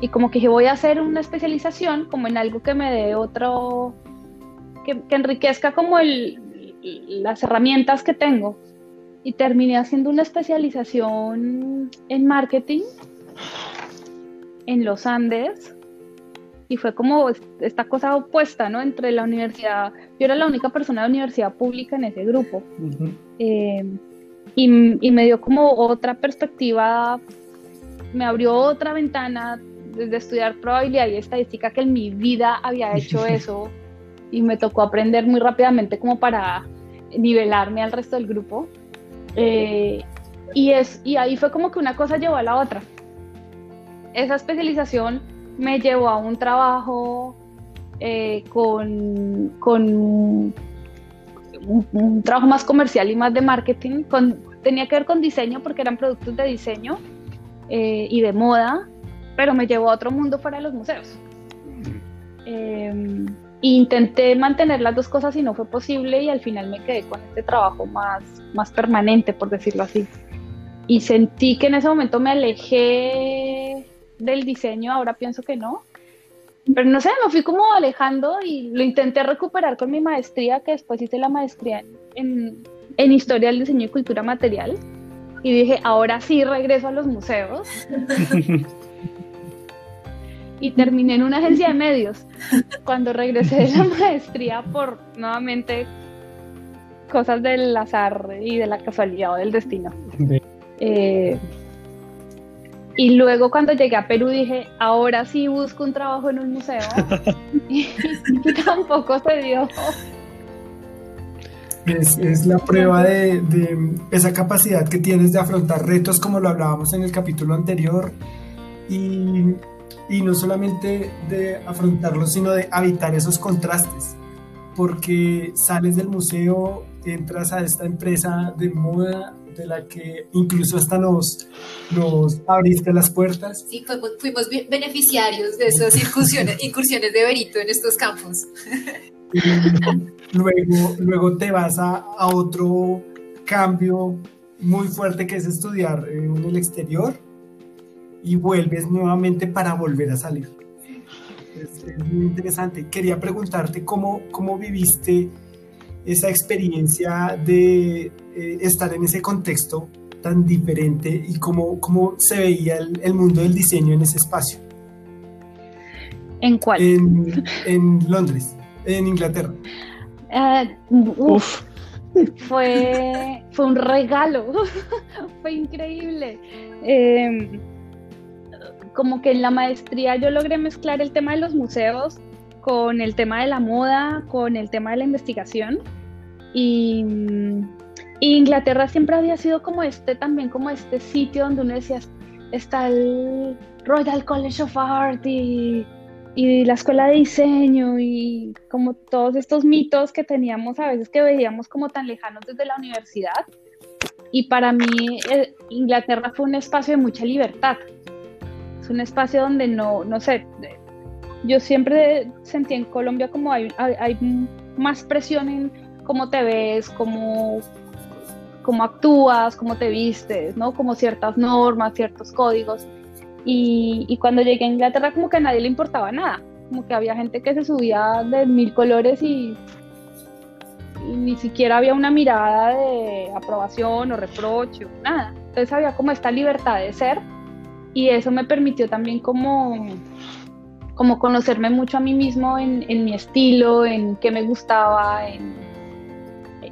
Y como que voy a hacer una especialización como en algo que me dé otro, que, enriquezca como el, las herramientas que tengo. Y terminé haciendo una especialización en marketing en los Andes. Y fue como esta cosa opuesta, ¿no? Entre la universidad, yo era la única persona de universidad pública en ese grupo. Eh, y, y, me dio como otra perspectiva me abrió otra ventana desde estudiar probabilidad y estadística que en mi vida había hecho eso y me tocó aprender muy rápidamente como para nivelarme al resto del grupo. Eh, y, es, y ahí fue como que una cosa llevó a la otra. Esa especialización me llevó a un trabajo eh, con, con un, trabajo más comercial y más de marketing. Con, tenía que ver con diseño porque eran productos de diseño eh, y de moda, pero me llevó a otro mundo fuera de los museos. Eh, intenté mantener las dos cosas y no fue posible y al final me quedé con este trabajo más, más permanente, por decirlo así. Y sentí que en ese momento me alejé del diseño, ahora pienso que no. Pero no sé, me fui como alejando y lo intenté recuperar con mi maestría, que después hice la maestría en, en Historia del Diseño y Cultura Material y dije, ahora sí regreso a los museos. y terminé en una agencia de medios cuando regresé de la maestría por nuevamente cosas del azar y de la casualidad o del destino. Eh, y luego cuando llegué a Perú dije, ahora sí busco un trabajo en un museo. y tampoco se dio. Es, la prueba de, esa capacidad que tienes de afrontar retos como lo hablábamos en el capítulo anterior y, no solamente de afrontarlos, sino de habitar esos contrastes, porque sales del museo, entras a esta empresa de moda de la que incluso hasta nos, nos abriste las puertas. Sí, fuimos, beneficiarios de esas incursiones, incursiones de Berito en estos campos. luego, luego te vas a, otro cambio muy fuerte que es estudiar en el exterior y vuelves nuevamente para volver a salir. Es, muy interesante. Quería preguntarte cómo, cómo viviste esa experiencia de eh, estar en ese contexto tan diferente y cómo, cómo se veía el, el mundo del diseño en ese espacio. ¿En cuál? En, Londres, en Inglaterra. Eh, uf, Fue, fue un regalo, fue increíble. Em, como que en la maestría yo logré mezclar el tema de los museos con el tema de la moda, con el tema de la investigación. Y, Inglaterra siempre había sido como este, también como este sitio donde uno decía, está el Royal College of Art y, y la escuela de diseño y como todos estos mitos que teníamos a veces que veíamos como tan lejanos desde la universidad. Y para mí eh, Inglaterra fue un espacio de mucha libertad. Es un espacio donde no, no sé, yo siempre sentí en Colombia como hay, hay, más presión en cómo te ves, cómo, cómo actúas, cómo te vistes, ¿no? Como ciertas normas, ciertos códigos. Y, cuando llegué a Inglaterra como que a nadie le importaba nada, como que había gente que se subía de mil colores y, ni siquiera había una mirada de aprobación o reproche o nada. Entonces había como esta libertad de ser y eso me permitió también como, como conocerme mucho a mí mismo en, mi estilo, en qué me gustaba, en,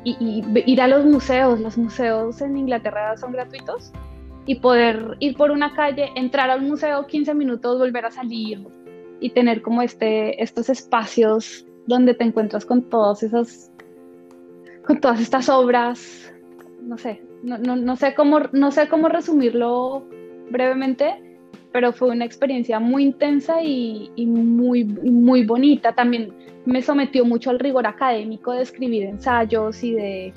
y, ir a los museos. Los museos en Inglaterra son gratuitos y poder ir por una calle, entrar al museo 15 minutos, volver a salir y tener como este, estos espacios donde te encuentras con todas esas, con todas estas obras, no sé, no, no, no, sé, cómo, no sé cómo resumirlo brevemente, pero fue una experiencia muy intensa y, y muy, muy bonita. También me sometió mucho al rigor académico de escribir ensayos y de,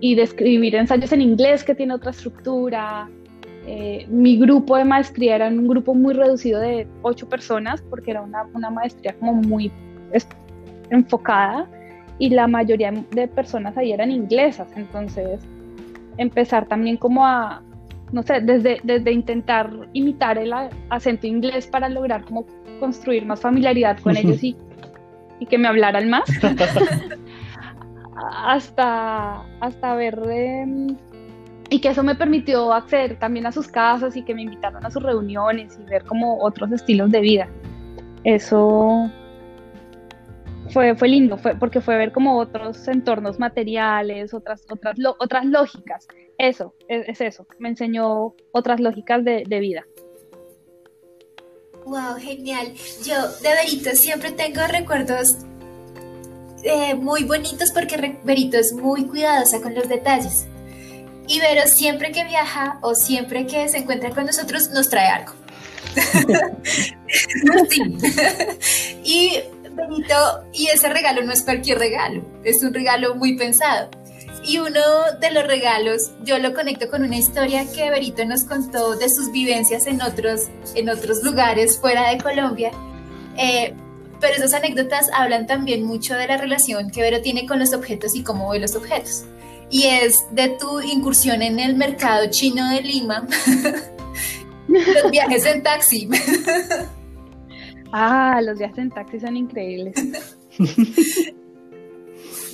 y de escribir ensayos en inglés que tiene otra estructura, eh, mi grupo de maestría era un grupo muy reducido de ocho personas porque era una, una maestría como muy enfocada y la mayoría de personas ahí eran inglesas, entonces empezar también como a, no sé, desde, desde intentar imitar el acento inglés para lograr como construir más familiaridad con ellos y, y que me hablaran más, hasta, hasta ver... de y que eso me permitió acceder también a sus casas y que me invitaron a sus reuniones y ver como otros estilos de vida. Eso fue, fue lindo, fue, porque fue ver como otros entornos materiales, otras, otras, otras lógicas. Eso, es, eso, me enseñó otras lógicas de, vida. Wow, genial. Yo de Berito siempre tengo recuerdos eh, muy bonitos porque Berito es muy cuidadosa con los detalles. Y Vero siempre que viaja o siempre que se encuentra con nosotros nos trae algo. y Benito, y ese regalo no es cualquier regalo, es un regalo muy pensado. Y uno de los regalos, yo lo conecto con una historia que Berito nos contó de sus vivencias en otros, en otros lugares fuera de Colombia. Eh, pero esas anécdotas hablan también mucho de la relación que Vero tiene con los objetos y cómo ve los objetos y es de tu incursión en el mercado chino de Lima, los viajes en taxi. ah, los viajes en taxi son increíbles.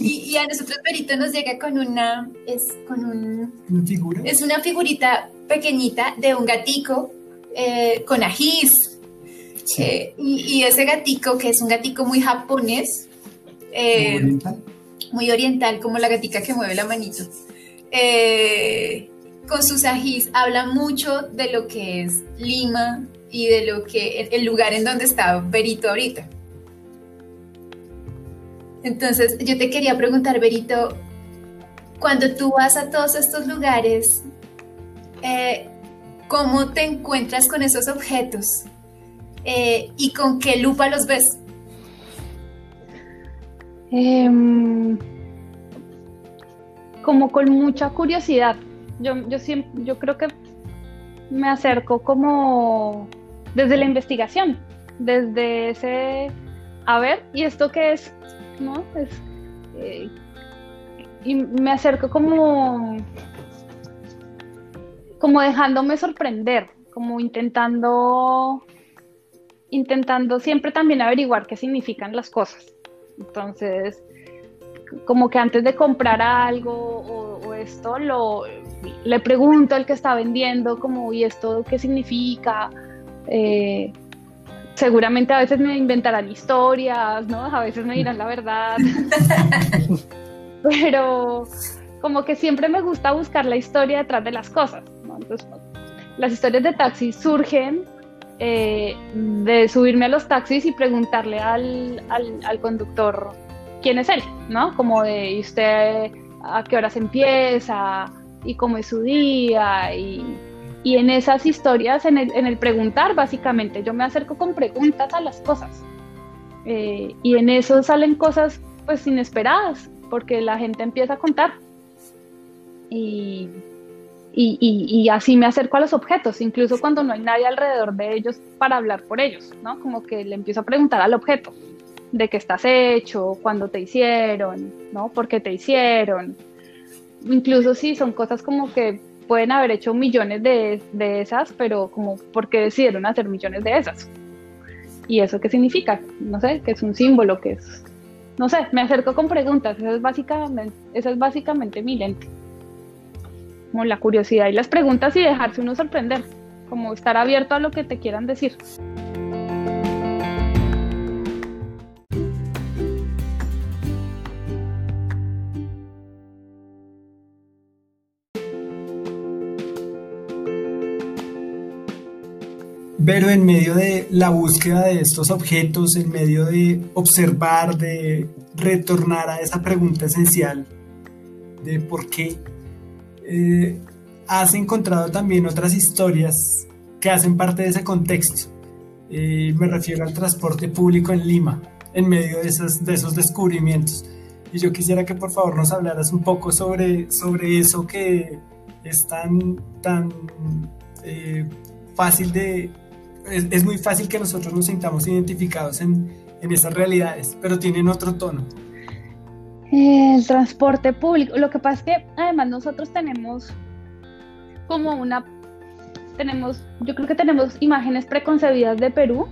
Y, a nosotros Perito nos llega con una es con un ¿Una figura? es una figurita pequeñita de un gatico eh, con ajís eh, y, ese gatico que es un gatico muy japonés eh, muy oriental, como la gatica que mueve la manito. Eh, con sus ajís habla mucho de lo que es Lima y de lo que el lugar en donde está Berito ahorita. Entonces, yo te quería preguntar, Berito, cuando tú vas a todos estos lugares, eh, ¿cómo te encuentras con esos objetos? Eh, ¿Y con qué lupa los ves? Em, como con mucha curiosidad. Yo, yo, siempre, yo creo que me acerco como desde la investigación, desde ese, a ver, ¿y esto qué es? Eh, y me acerco como, como dejándome sorprender, como intentando, intentando siempre también averiguar qué significan las cosas. Entonces, como que antes de comprar algo o, esto, lo, le pregunto al que está vendiendo, como, ¿y esto qué significa? Eh, seguramente a veces me inventarán historias, ¿no? A veces me dirán la verdad. Pero como que siempre me gusta buscar la historia detrás de las cosas, ¿no? Entonces, las historias de taxi surgen eh, de subirme a los taxis y preguntarle al, al, conductor quién es él, ¿no? Como de, ¿y usted a qué horas empieza? ¿Y cómo es su día? Y, y en esas historias, en el, en el, preguntar, básicamente, yo me acerco con preguntas a las cosas. Eh, y en eso salen cosas, pues, inesperadas, porque la gente empieza a contar. Y, y, así me acerco a los objetos, incluso cuando no hay nadie alrededor de ellos para hablar por ellos, ¿no? Como que le empiezo a preguntar al objeto de qué estás hecho, cuándo te hicieron, ¿no? ¿Por qué te hicieron? Incluso si son cosas como que pueden haber hecho millones de, de esas, pero como ¿por qué decidieron hacer millones de esas? ¿Y eso qué significa? No sé, que es un símbolo, que es... No sé, me acerco con preguntas, eso es básicamente, eso es básicamente mi lente como la curiosidad y las preguntas y dejarse uno sorprender, como estar abierto a lo que te quieran decir. Pero en medio de la búsqueda de estos objetos, en medio de observar, de retornar a esa pregunta esencial de por qué eh, has encontrado también otras historias que hacen parte de ese contexto. Eh, me refiero al transporte público en Lima, en medio de de esos descubrimientos. Y yo quisiera que por favor nos hablaras un poco sobre, sobre eso que es tan, tan eh, fácil de... Es, es, muy fácil que nosotros nos sintamos identificados en, en esas realidades, pero tienen otro tono. El transporte público. Lo que pasa es que además nosotros tenemos como una, tenemos, yo creo que tenemos imágenes preconcebidas de Perú,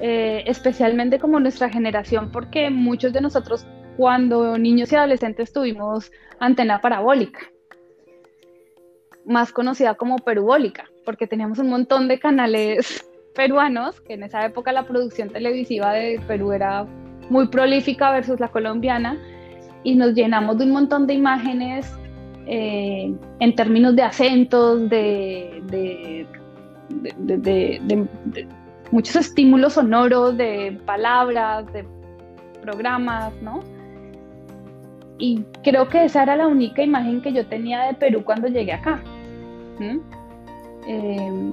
eh, especialmente como nuestra generación, porque muchos de nosotros cuando niños y adolescentes tuvimos antena parabólica, más conocida como perubólica, porque teníamos un montón de canales peruanos, que en esa época la producción televisiva de Perú era muy prolífica versus la colombiana, y nos llenamos de un montón de imágenes eh, en términos de acentos, de, muchos estímulos sonoros, de palabras, de programas, ¿no? Y creo que esa era la única imagen que yo tenía de Perú cuando llegué acá. Eh,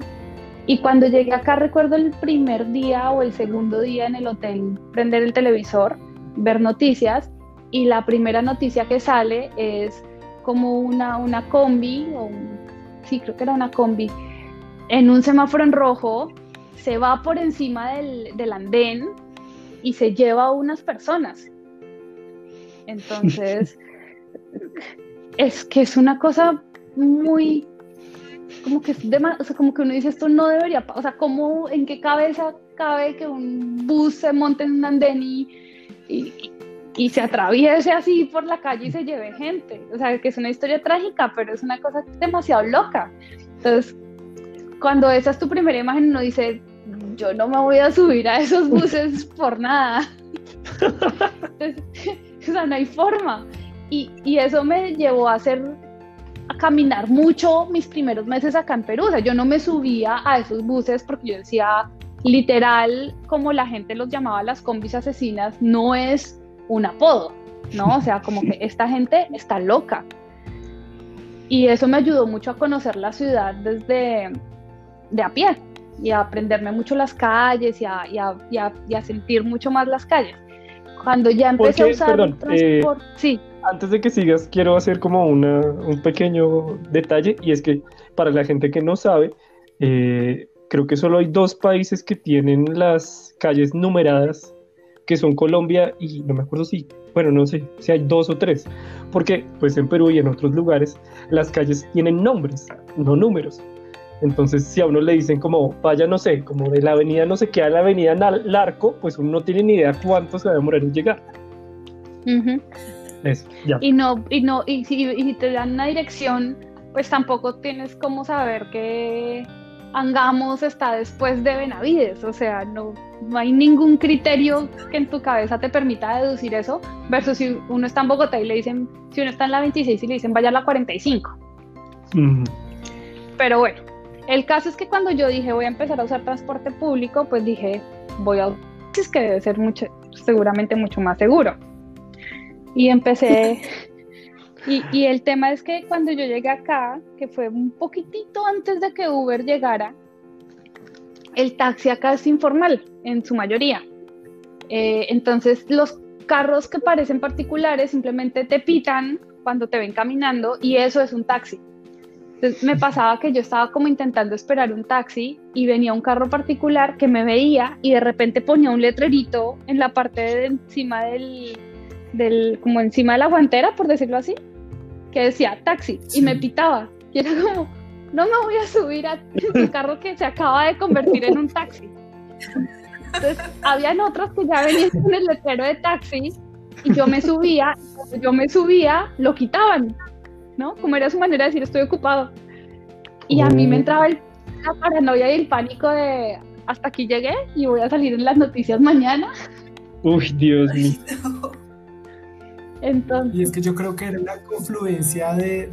y cuando llegué acá recuerdo el primer día o el segundo día en el hotel prender el televisor, ver noticias y la primera noticia que sale es como una, una combi, o sí, creo que era una combi, en un semáforo en rojo, se va por encima del, del andén y se lleva a unas personas. Entonces, es que es una cosa muy como que es de, o sea, como que uno dice esto no debería, o sea, ¿cómo, en qué cabeza cabe que un bus se monte en un andén y, y se atraviese así por la calle y se lleve gente. O sea, que es una historia trágica, pero es una cosa demasiado loca. Entonces, cuando esa es tu primera imagen, uno dice, yo no me voy a subir a esos buses por nada. o sea, no hay forma. Y, y, eso me llevó a hacer, a caminar mucho mis primeros meses acá en Perú. O sea, yo no me subía a esos buses porque yo decía, literal, como la gente los llamaba las combis asesinas, no es un apodo, ¿no? O sea, como que esta gente está loca. Y eso me ayudó mucho a conocer la ciudad desde de a pie y a aprenderme mucho las calles y a, y a, y a, sentir mucho más las calles. Cuando ya empecé a usar perdón, eh, transporte, sí. Antes de que sigas, quiero hacer como una, un pequeño detalle y es que para la gente que no sabe, eh, creo que solo hay dos países que tienen las calles numeradas que son Colombia y no me acuerdo si, bueno, no sé si hay dos o tres, porque pues en Perú y en otros lugares las calles tienen nombres, no números. Entonces, si a uno le dicen como vaya, no sé, como de la avenida no sé qué a la avenida Larco, pues uno no tiene ni idea cuánto se va a demorar en llegar. Eso, ya. Y no, y no, y si, y si te dan una dirección, pues tampoco tienes como saber que Angamos está después de Benavides, o sea, no, no hay ningún criterio que en tu cabeza te permita deducir eso, versus si uno está en Bogotá y le dicen, si uno está en la 26 y le dicen vaya a la 45. Pero bueno, el caso es que cuando yo dije voy a empezar a usar transporte público, pues dije voy a es que debe ser mucho, seguramente mucho más seguro. Y empecé, y, el tema es que cuando yo llegué acá, que fue un poquitito antes de que Uber llegara, el taxi acá es informal en su mayoría. Eh, entonces los carros que parecen particulares simplemente te pitan cuando te ven caminando y eso es un taxi. Entonces me pasaba que yo estaba como intentando esperar un taxi y venía un carro particular que me veía y de repente ponía un letrerito en la parte de encima del, del como encima de la guantera, por decirlo así, que decía taxi y me pitaba. Y era como, no me voy a subir a carro que se acaba de convertir en un taxi. Entonces, habían otros que ya venían con el letrero de taxi y yo me subía, yo me subía, lo quitaban. ¿no? Como era su manera de decir estoy ocupado. Y a mí me oh. entraba la paranoia y el pánico de hasta aquí llegué y voy a salir en las noticias mañana. Uy, Dios mío. Entonces, y es que yo creo que era una confluencia de,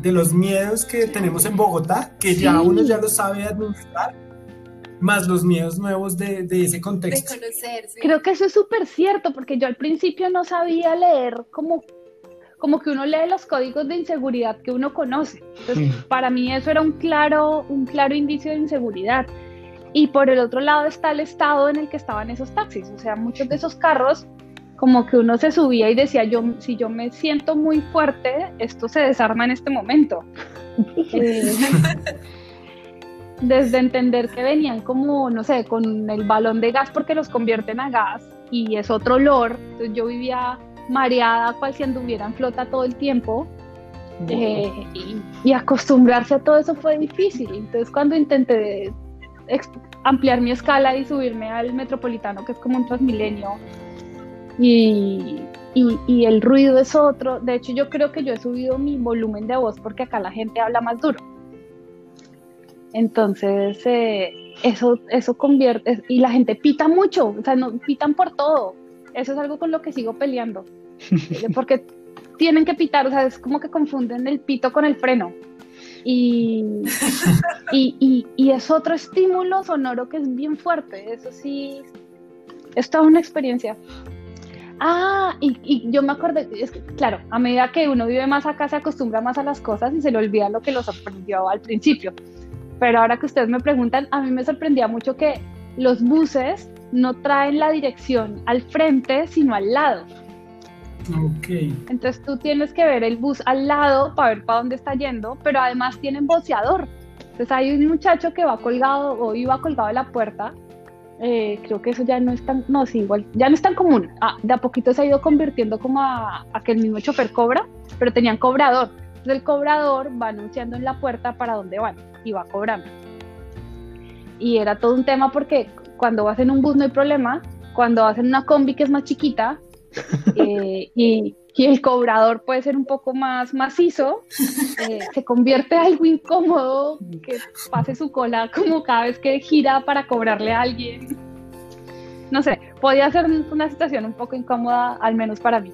de, los miedos que tenemos en Bogotá, que ya uno ya lo sabe administrar, más los miedos nuevos de, de ese contexto. Creo que eso es súper cierto, porque yo al principio no sabía leer como como que uno lee los códigos de inseguridad que uno conoce. Entonces, para mí eso era un claro, un claro indicio de inseguridad. Y por el otro lado está el estado en el que estaban esos taxis. O sea, muchos de esos carros, como que uno se subía y decía, yo, si yo me siento muy fuerte, esto se desarma en este momento. Eh, desde entender que venían como, no sé, con el balón de gas porque los convierten a gas y es otro olor. Entonces yo vivía mareada, cual si anduviera en flota todo el tiempo. Eh, y, acostumbrarse a todo eso fue difícil. Entonces cuando intenté ampliar mi escala y subirme al metropolitano, que es como un transmilenio, y, y, el ruido es otro. De hecho, yo creo que yo he subido mi volumen de voz porque acá la gente habla más duro. Entonces, eh, eso, eso convierte, y la gente pita mucho, o sea, no, pitan por todo. Eso es algo con lo que sigo peleando. Porque tienen que pitar, o sea, es como que confunden el pito con el freno. Y, y, y, es otro estímulo sonoro que es bien fuerte. Eso sí, es toda una experiencia. Ah, y, y, yo me acordé, es que, claro, a medida que uno vive más acá se acostumbra más a las cosas y se le olvida lo que los sorprendió al principio. Pero ahora que ustedes me preguntan, a mí me sorprendía mucho que los buses no traen la dirección al frente, sino al lado. Ok. Entonces tú tienes que ver el bus al lado para ver para dónde está yendo, pero además tienen boceador. Entonces hay un muchacho que va colgado o iba colgado a la puerta. Eh, creo que eso ya no es tan, no, sí, igual, ya no es tan común. Ah, de a poquito se ha ido convirtiendo como a, a que el mismo chofer cobra, pero tenían cobrador. Entonces el cobrador va anunciando en la puerta para dónde van y va cobrando. Y era todo un tema porque cuando vas en un bus no hay problema, cuando vas en una combi que es más chiquita eh, y, el cobrador puede ser un poco más macizo, eh, se convierte en algo incómodo que pase su cola como cada vez que gira para cobrarle a alguien. No sé, podía ser una situación un poco incómoda, al menos para mí.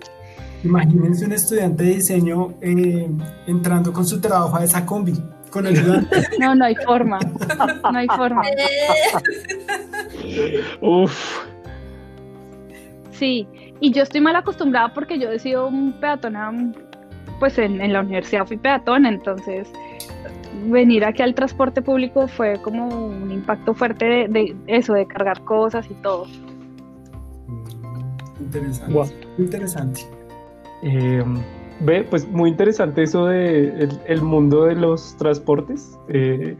Imagínense un estudiante de diseño eh, entrando con su trabajo a esa combi con ayudante. No, no hay forma. No hay forma. Uf. Sí, y yo estoy mal acostumbrada porque yo he sido un peatón, pues en, la universidad fui peatón, entonces venir aquí al transporte público fue como un impacto fuerte de, eso, de cargar cosas y todo. Interesante. Interesante. Eh, Ve, pues muy interesante eso de el, mundo de los transportes. Eh,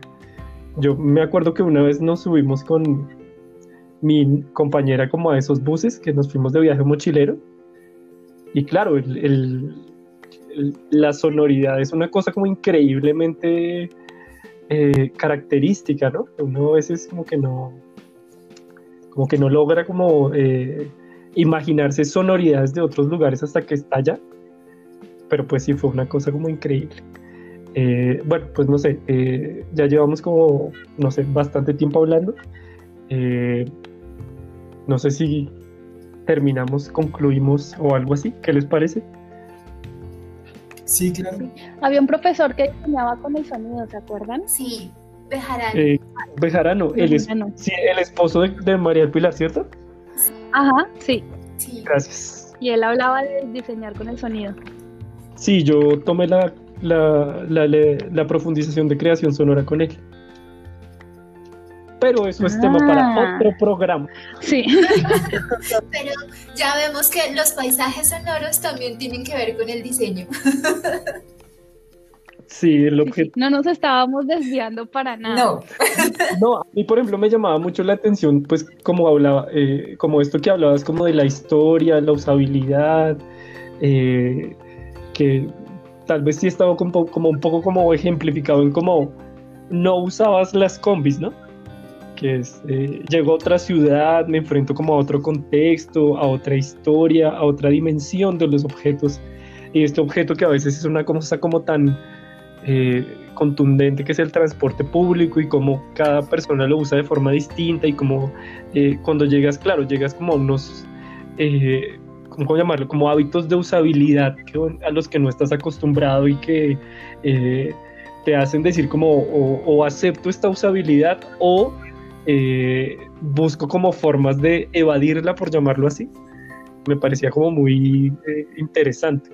yo me acuerdo que una vez nos subimos con mi compañera como a esos buses que nos fuimos de viaje mochilero. Y claro, la sonoridad es una cosa como increíblemente eh, característica, ¿no? Uno a veces como que no, como que no logra como eh, imaginarse sonoridades de otros lugares hasta que está allá pero pues sí fue una cosa como increíble. Eh, bueno, pues no sé, ya llevamos como, no sé, bastante tiempo hablando. No sé si terminamos, concluimos o algo así. ¿Qué les parece? Sí, claro. Había un profesor que enseñaba con el sonido, ¿se acuerdan? Sí, Bejarano. Eh, Bejarano, el, es- sí, el esposo de, de María Pilar, ¿cierto? Ajá, sí. Sí. Gracias. Y él hablaba de diseñar con el sonido. Sí, yo tomé la, la, la, la- la profundización de creación sonora con él. Pero eso es tema para Ah. otro programa. Sí. Pero ya vemos que los paisajes sonoros también tienen que ver con el diseño. Sí, el Sí, sí. objeto. No nos estábamos desviando para nada. No. No, a mí por ejemplo me llamaba mucho la atención, pues como hablaba, eh, como esto que hablabas como de la historia, la usabilidad, eh, que tal vez sí estaba como, como un poco como ejemplificado en cómo no usabas las combis, ¿no? Que es, eh, llego a otra ciudad, me enfrento como a otro contexto, a otra historia, a otra dimensión de los objetos. Y este objeto que a veces es una cosa como tan eh, contundente que es el transporte público y cómo cada persona lo usa de forma distinta y como eh, cuando llegas, claro, llegas como a unos, eh, ¿cómo llamarlo? Como hábitos de usabilidad que, a los que no estás acostumbrado y que te hacen decir como o acepto esta usabilidad o eh, busco como formas de evadirla, por llamarlo así. Me parecía como muy eh, interesante.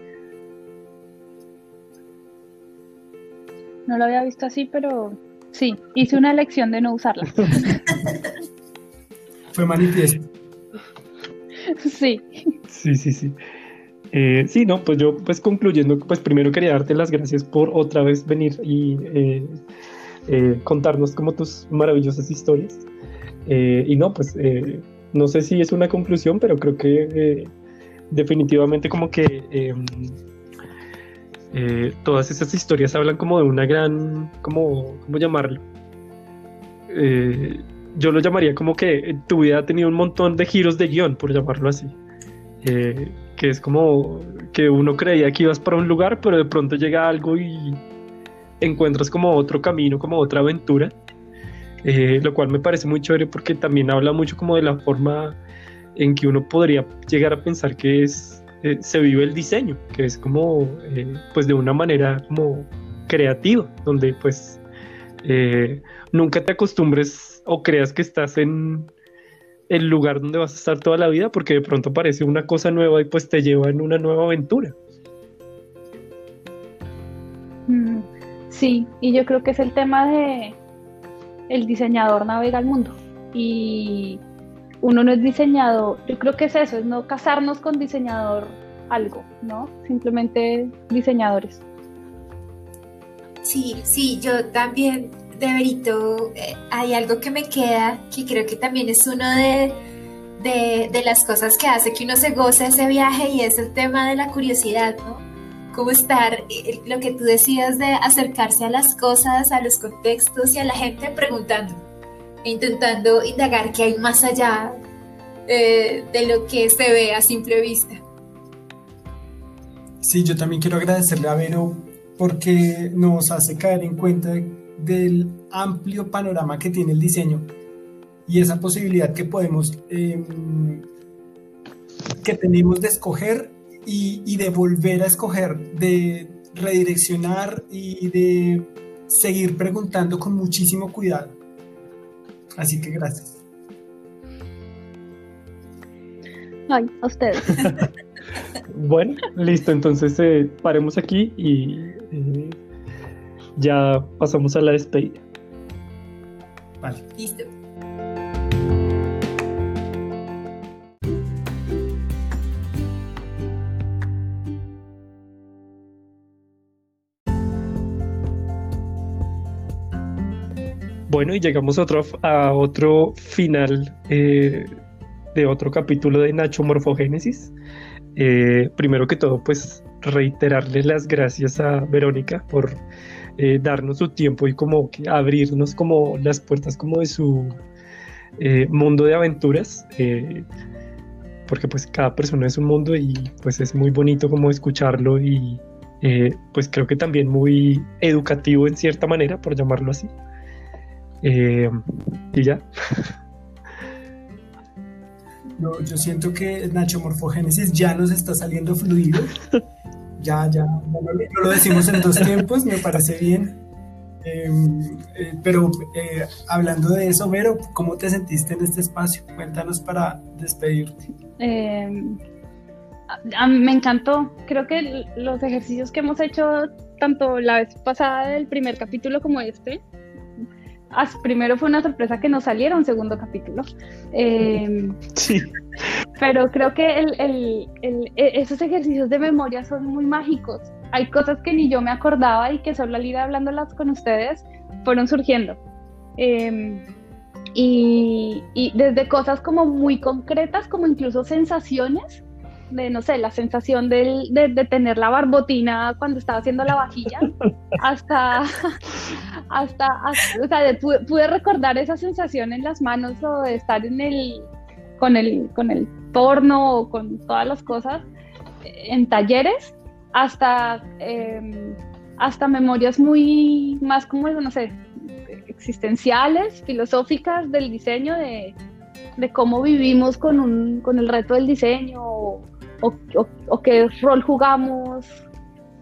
No lo había visto así, pero sí, hice una elección de no usarla. Fue manifiesto. Sí. Sí, sí, sí. Eh, sí, no, pues yo, pues concluyendo, pues primero quería darte las gracias por otra vez venir y eh, contarnos como tus maravillosas historias. Eh, y no, pues eh, no sé si es una conclusión, pero creo que eh, definitivamente como que eh, eh, todas esas historias hablan como de una gran, como, ¿cómo llamarlo? Eh, yo lo llamaría como que tu vida ha tenido un montón de giros de guion, por llamarlo así. Eh, que es como que uno creía que ibas para un lugar, pero de pronto llega algo y encuentras como otro camino, como otra aventura. Eh, lo cual me parece muy chévere porque también habla mucho como de la forma en que uno podría llegar a pensar que es eh, se vive el diseño, que es como eh, pues de una manera como creativa, donde pues nunca te acostumbres o creas que estás en el lugar donde vas a estar toda la vida porque de pronto parece una cosa nueva y pues te lleva en una nueva aventura. Mm, Sí, y yo creo que es el tema de el diseñador navega el mundo y uno no es diseñador, yo creo que es eso, es no casarnos con diseñador algo, ¿no? Simplemente diseñadores. Sí, sí, yo también, de verito, eh, hay algo que me queda que creo que también es uno de, de, de las cosas que hace que uno se goce ese viaje y es el tema de la curiosidad, ¿no? Cómo estar, eh, lo que tú decías de acercarse a las cosas, a los contextos y a la gente preguntando, intentando indagar qué hay más allá eh, de lo que se ve a simple vista. Sí, yo también quiero agradecerle a Vero porque nos hace caer en cuenta del amplio panorama que tiene el diseño y esa posibilidad que podemos, eh, que tenemos de escoger y, y, de volver a escoger, de redireccionar y de seguir preguntando con muchísimo cuidado. Así que gracias. Ay, a ustedes. Bueno, listo, entonces eh, paremos aquí y eh, ya pasamos a la despedida. Vale. Listo. Bueno, y llegamos a otro, a otro final eh, de otro capítulo de Nacho Morfogénesis. Eh, primero que todo, pues reiterarle las gracias a Verónica por eh, darnos su tiempo y como que abrirnos como las puertas como de su eh, mundo de aventuras. eh, porque pues cada persona es un mundo y pues es muy bonito como escucharlo y, eh, pues creo que también muy educativo en cierta manera, por llamarlo así. Eh, y ya. yo siento que Nacho Morfogénesis ya nos está saliendo fluido. Ya, ya, no, lo decimos en dos tiempos, me parece bien. Em, eh, pero eh, hablando de eso, Vero, ¿cómo te sentiste en este espacio? Cuéntanos para despedirte. Em, me encantó. Creo que los ejercicios que hemos hecho, tanto la vez pasada del primer capítulo como este, primero fue una sorpresa que no saliera un segundo capítulo. Em, sí. Pero creo que e, esos ejercicios de memoria son muy mágicos. Hay cosas que ni yo me acordaba y que solo al ir hablándolas con ustedes fueron surgiendo. Em, y, y desde cosas como muy concretas, como incluso sensaciones, de, no sé, la sensación de, de, tener la barbotina cuando estaba haciendo la vajilla, hasta, hasta, o sea, pude, recordar esa sensación en las manos o de estar en el, con el, con el torno o con todas las cosas eh, en talleres, hasta, em, hasta memorias muy más como, no sé, existenciales, filosóficas del diseño, de, de cómo vivimos con, un, con el reto del diseño o, qué rol jugamos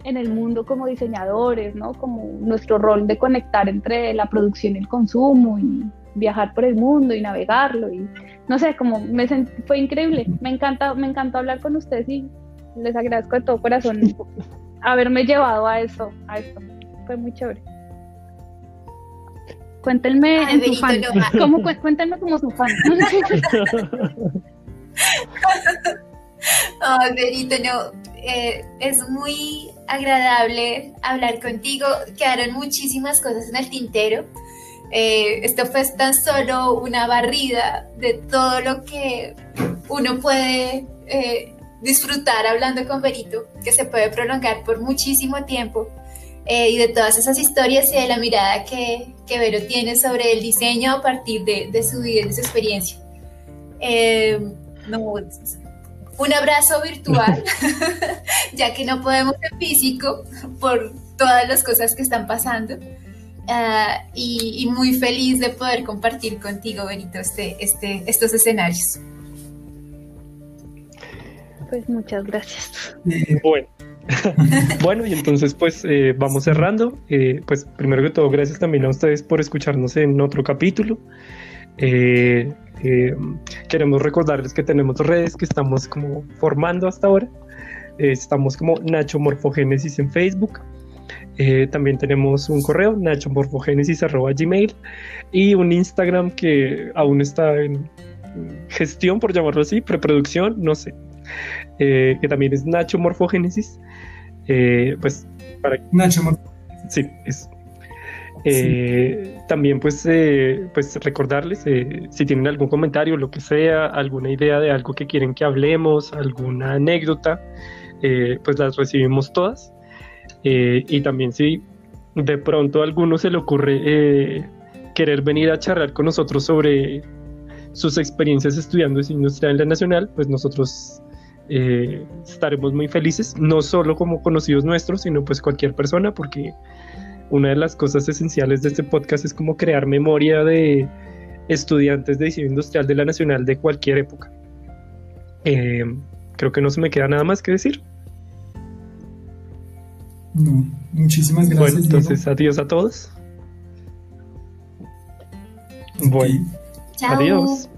en el mundo como diseñadores, ¿no? Como nuestro rol de conectar entre la producción y el consumo y viajar por el mundo y navegarlo y no sé, como me fue increíble, me encanta, me encantó hablar con ustedes y les agradezco de todo corazón haberme llevado a eso, a esto, fue muy chévere. Cuéntenme en su fan, cuéntenme como su fan. Oh, Berito, no, eh, es muy agradable hablar contigo. Quedaron muchísimas cosas en el tintero. Eh, esto fue tan solo una barrida de todo lo que uno puede eh, disfrutar hablando con Berito, que se puede prolongar por muchísimo tiempo. y de todas esas historias y de la mirada que, que Vero tiene sobre el diseño a partir de, de su vida y de su experiencia. no, un abrazo virtual, ya que no podemos ser físico por todas las cosas que están pasando. Ah, y, muy feliz de poder compartir contigo, Benito, este, este, estos escenarios. Pues muchas gracias. Bueno. bueno, y entonces pues eh, vamos cerrando. Eh, pues primero que todo, gracias también a ustedes por escucharnos en otro capítulo. Eh, eh, queremos recordarles que tenemos redes que estamos como formando hasta ahora. Eh, estamos como Nacho Morfogénesis en Facebook. Eh, también tenemos un correo, nachomorfogenesis.gmail y un Instagram que aún está en gestión, por llamarlo así, preproducción, no sé, que también es Nacho Morfogénesis. pues para... Nacho Sí, es eh, también pues, eh, pues recordarles eh, si tienen algún comentario, lo que sea, alguna idea de algo que quieren que hablemos, alguna anécdota, pues las recibimos todas. y también si de pronto a alguno se le ocurre querer venir a charlar con nosotros sobre sus experiencias estudiando diseño industrial en la Nacional, pues nosotros estaremos muy felices, no solo como conocidos nuestros, sino pues cualquier persona, porque una de las cosas esenciales de este podcast es como crear memoria de estudiantes de diseño industrial de la Nacional de cualquier época. Eh, creo que no se me queda nada más que decir. No, muchísimas gracias. Bueno, entonces adiós a todos. Bueno, adiós.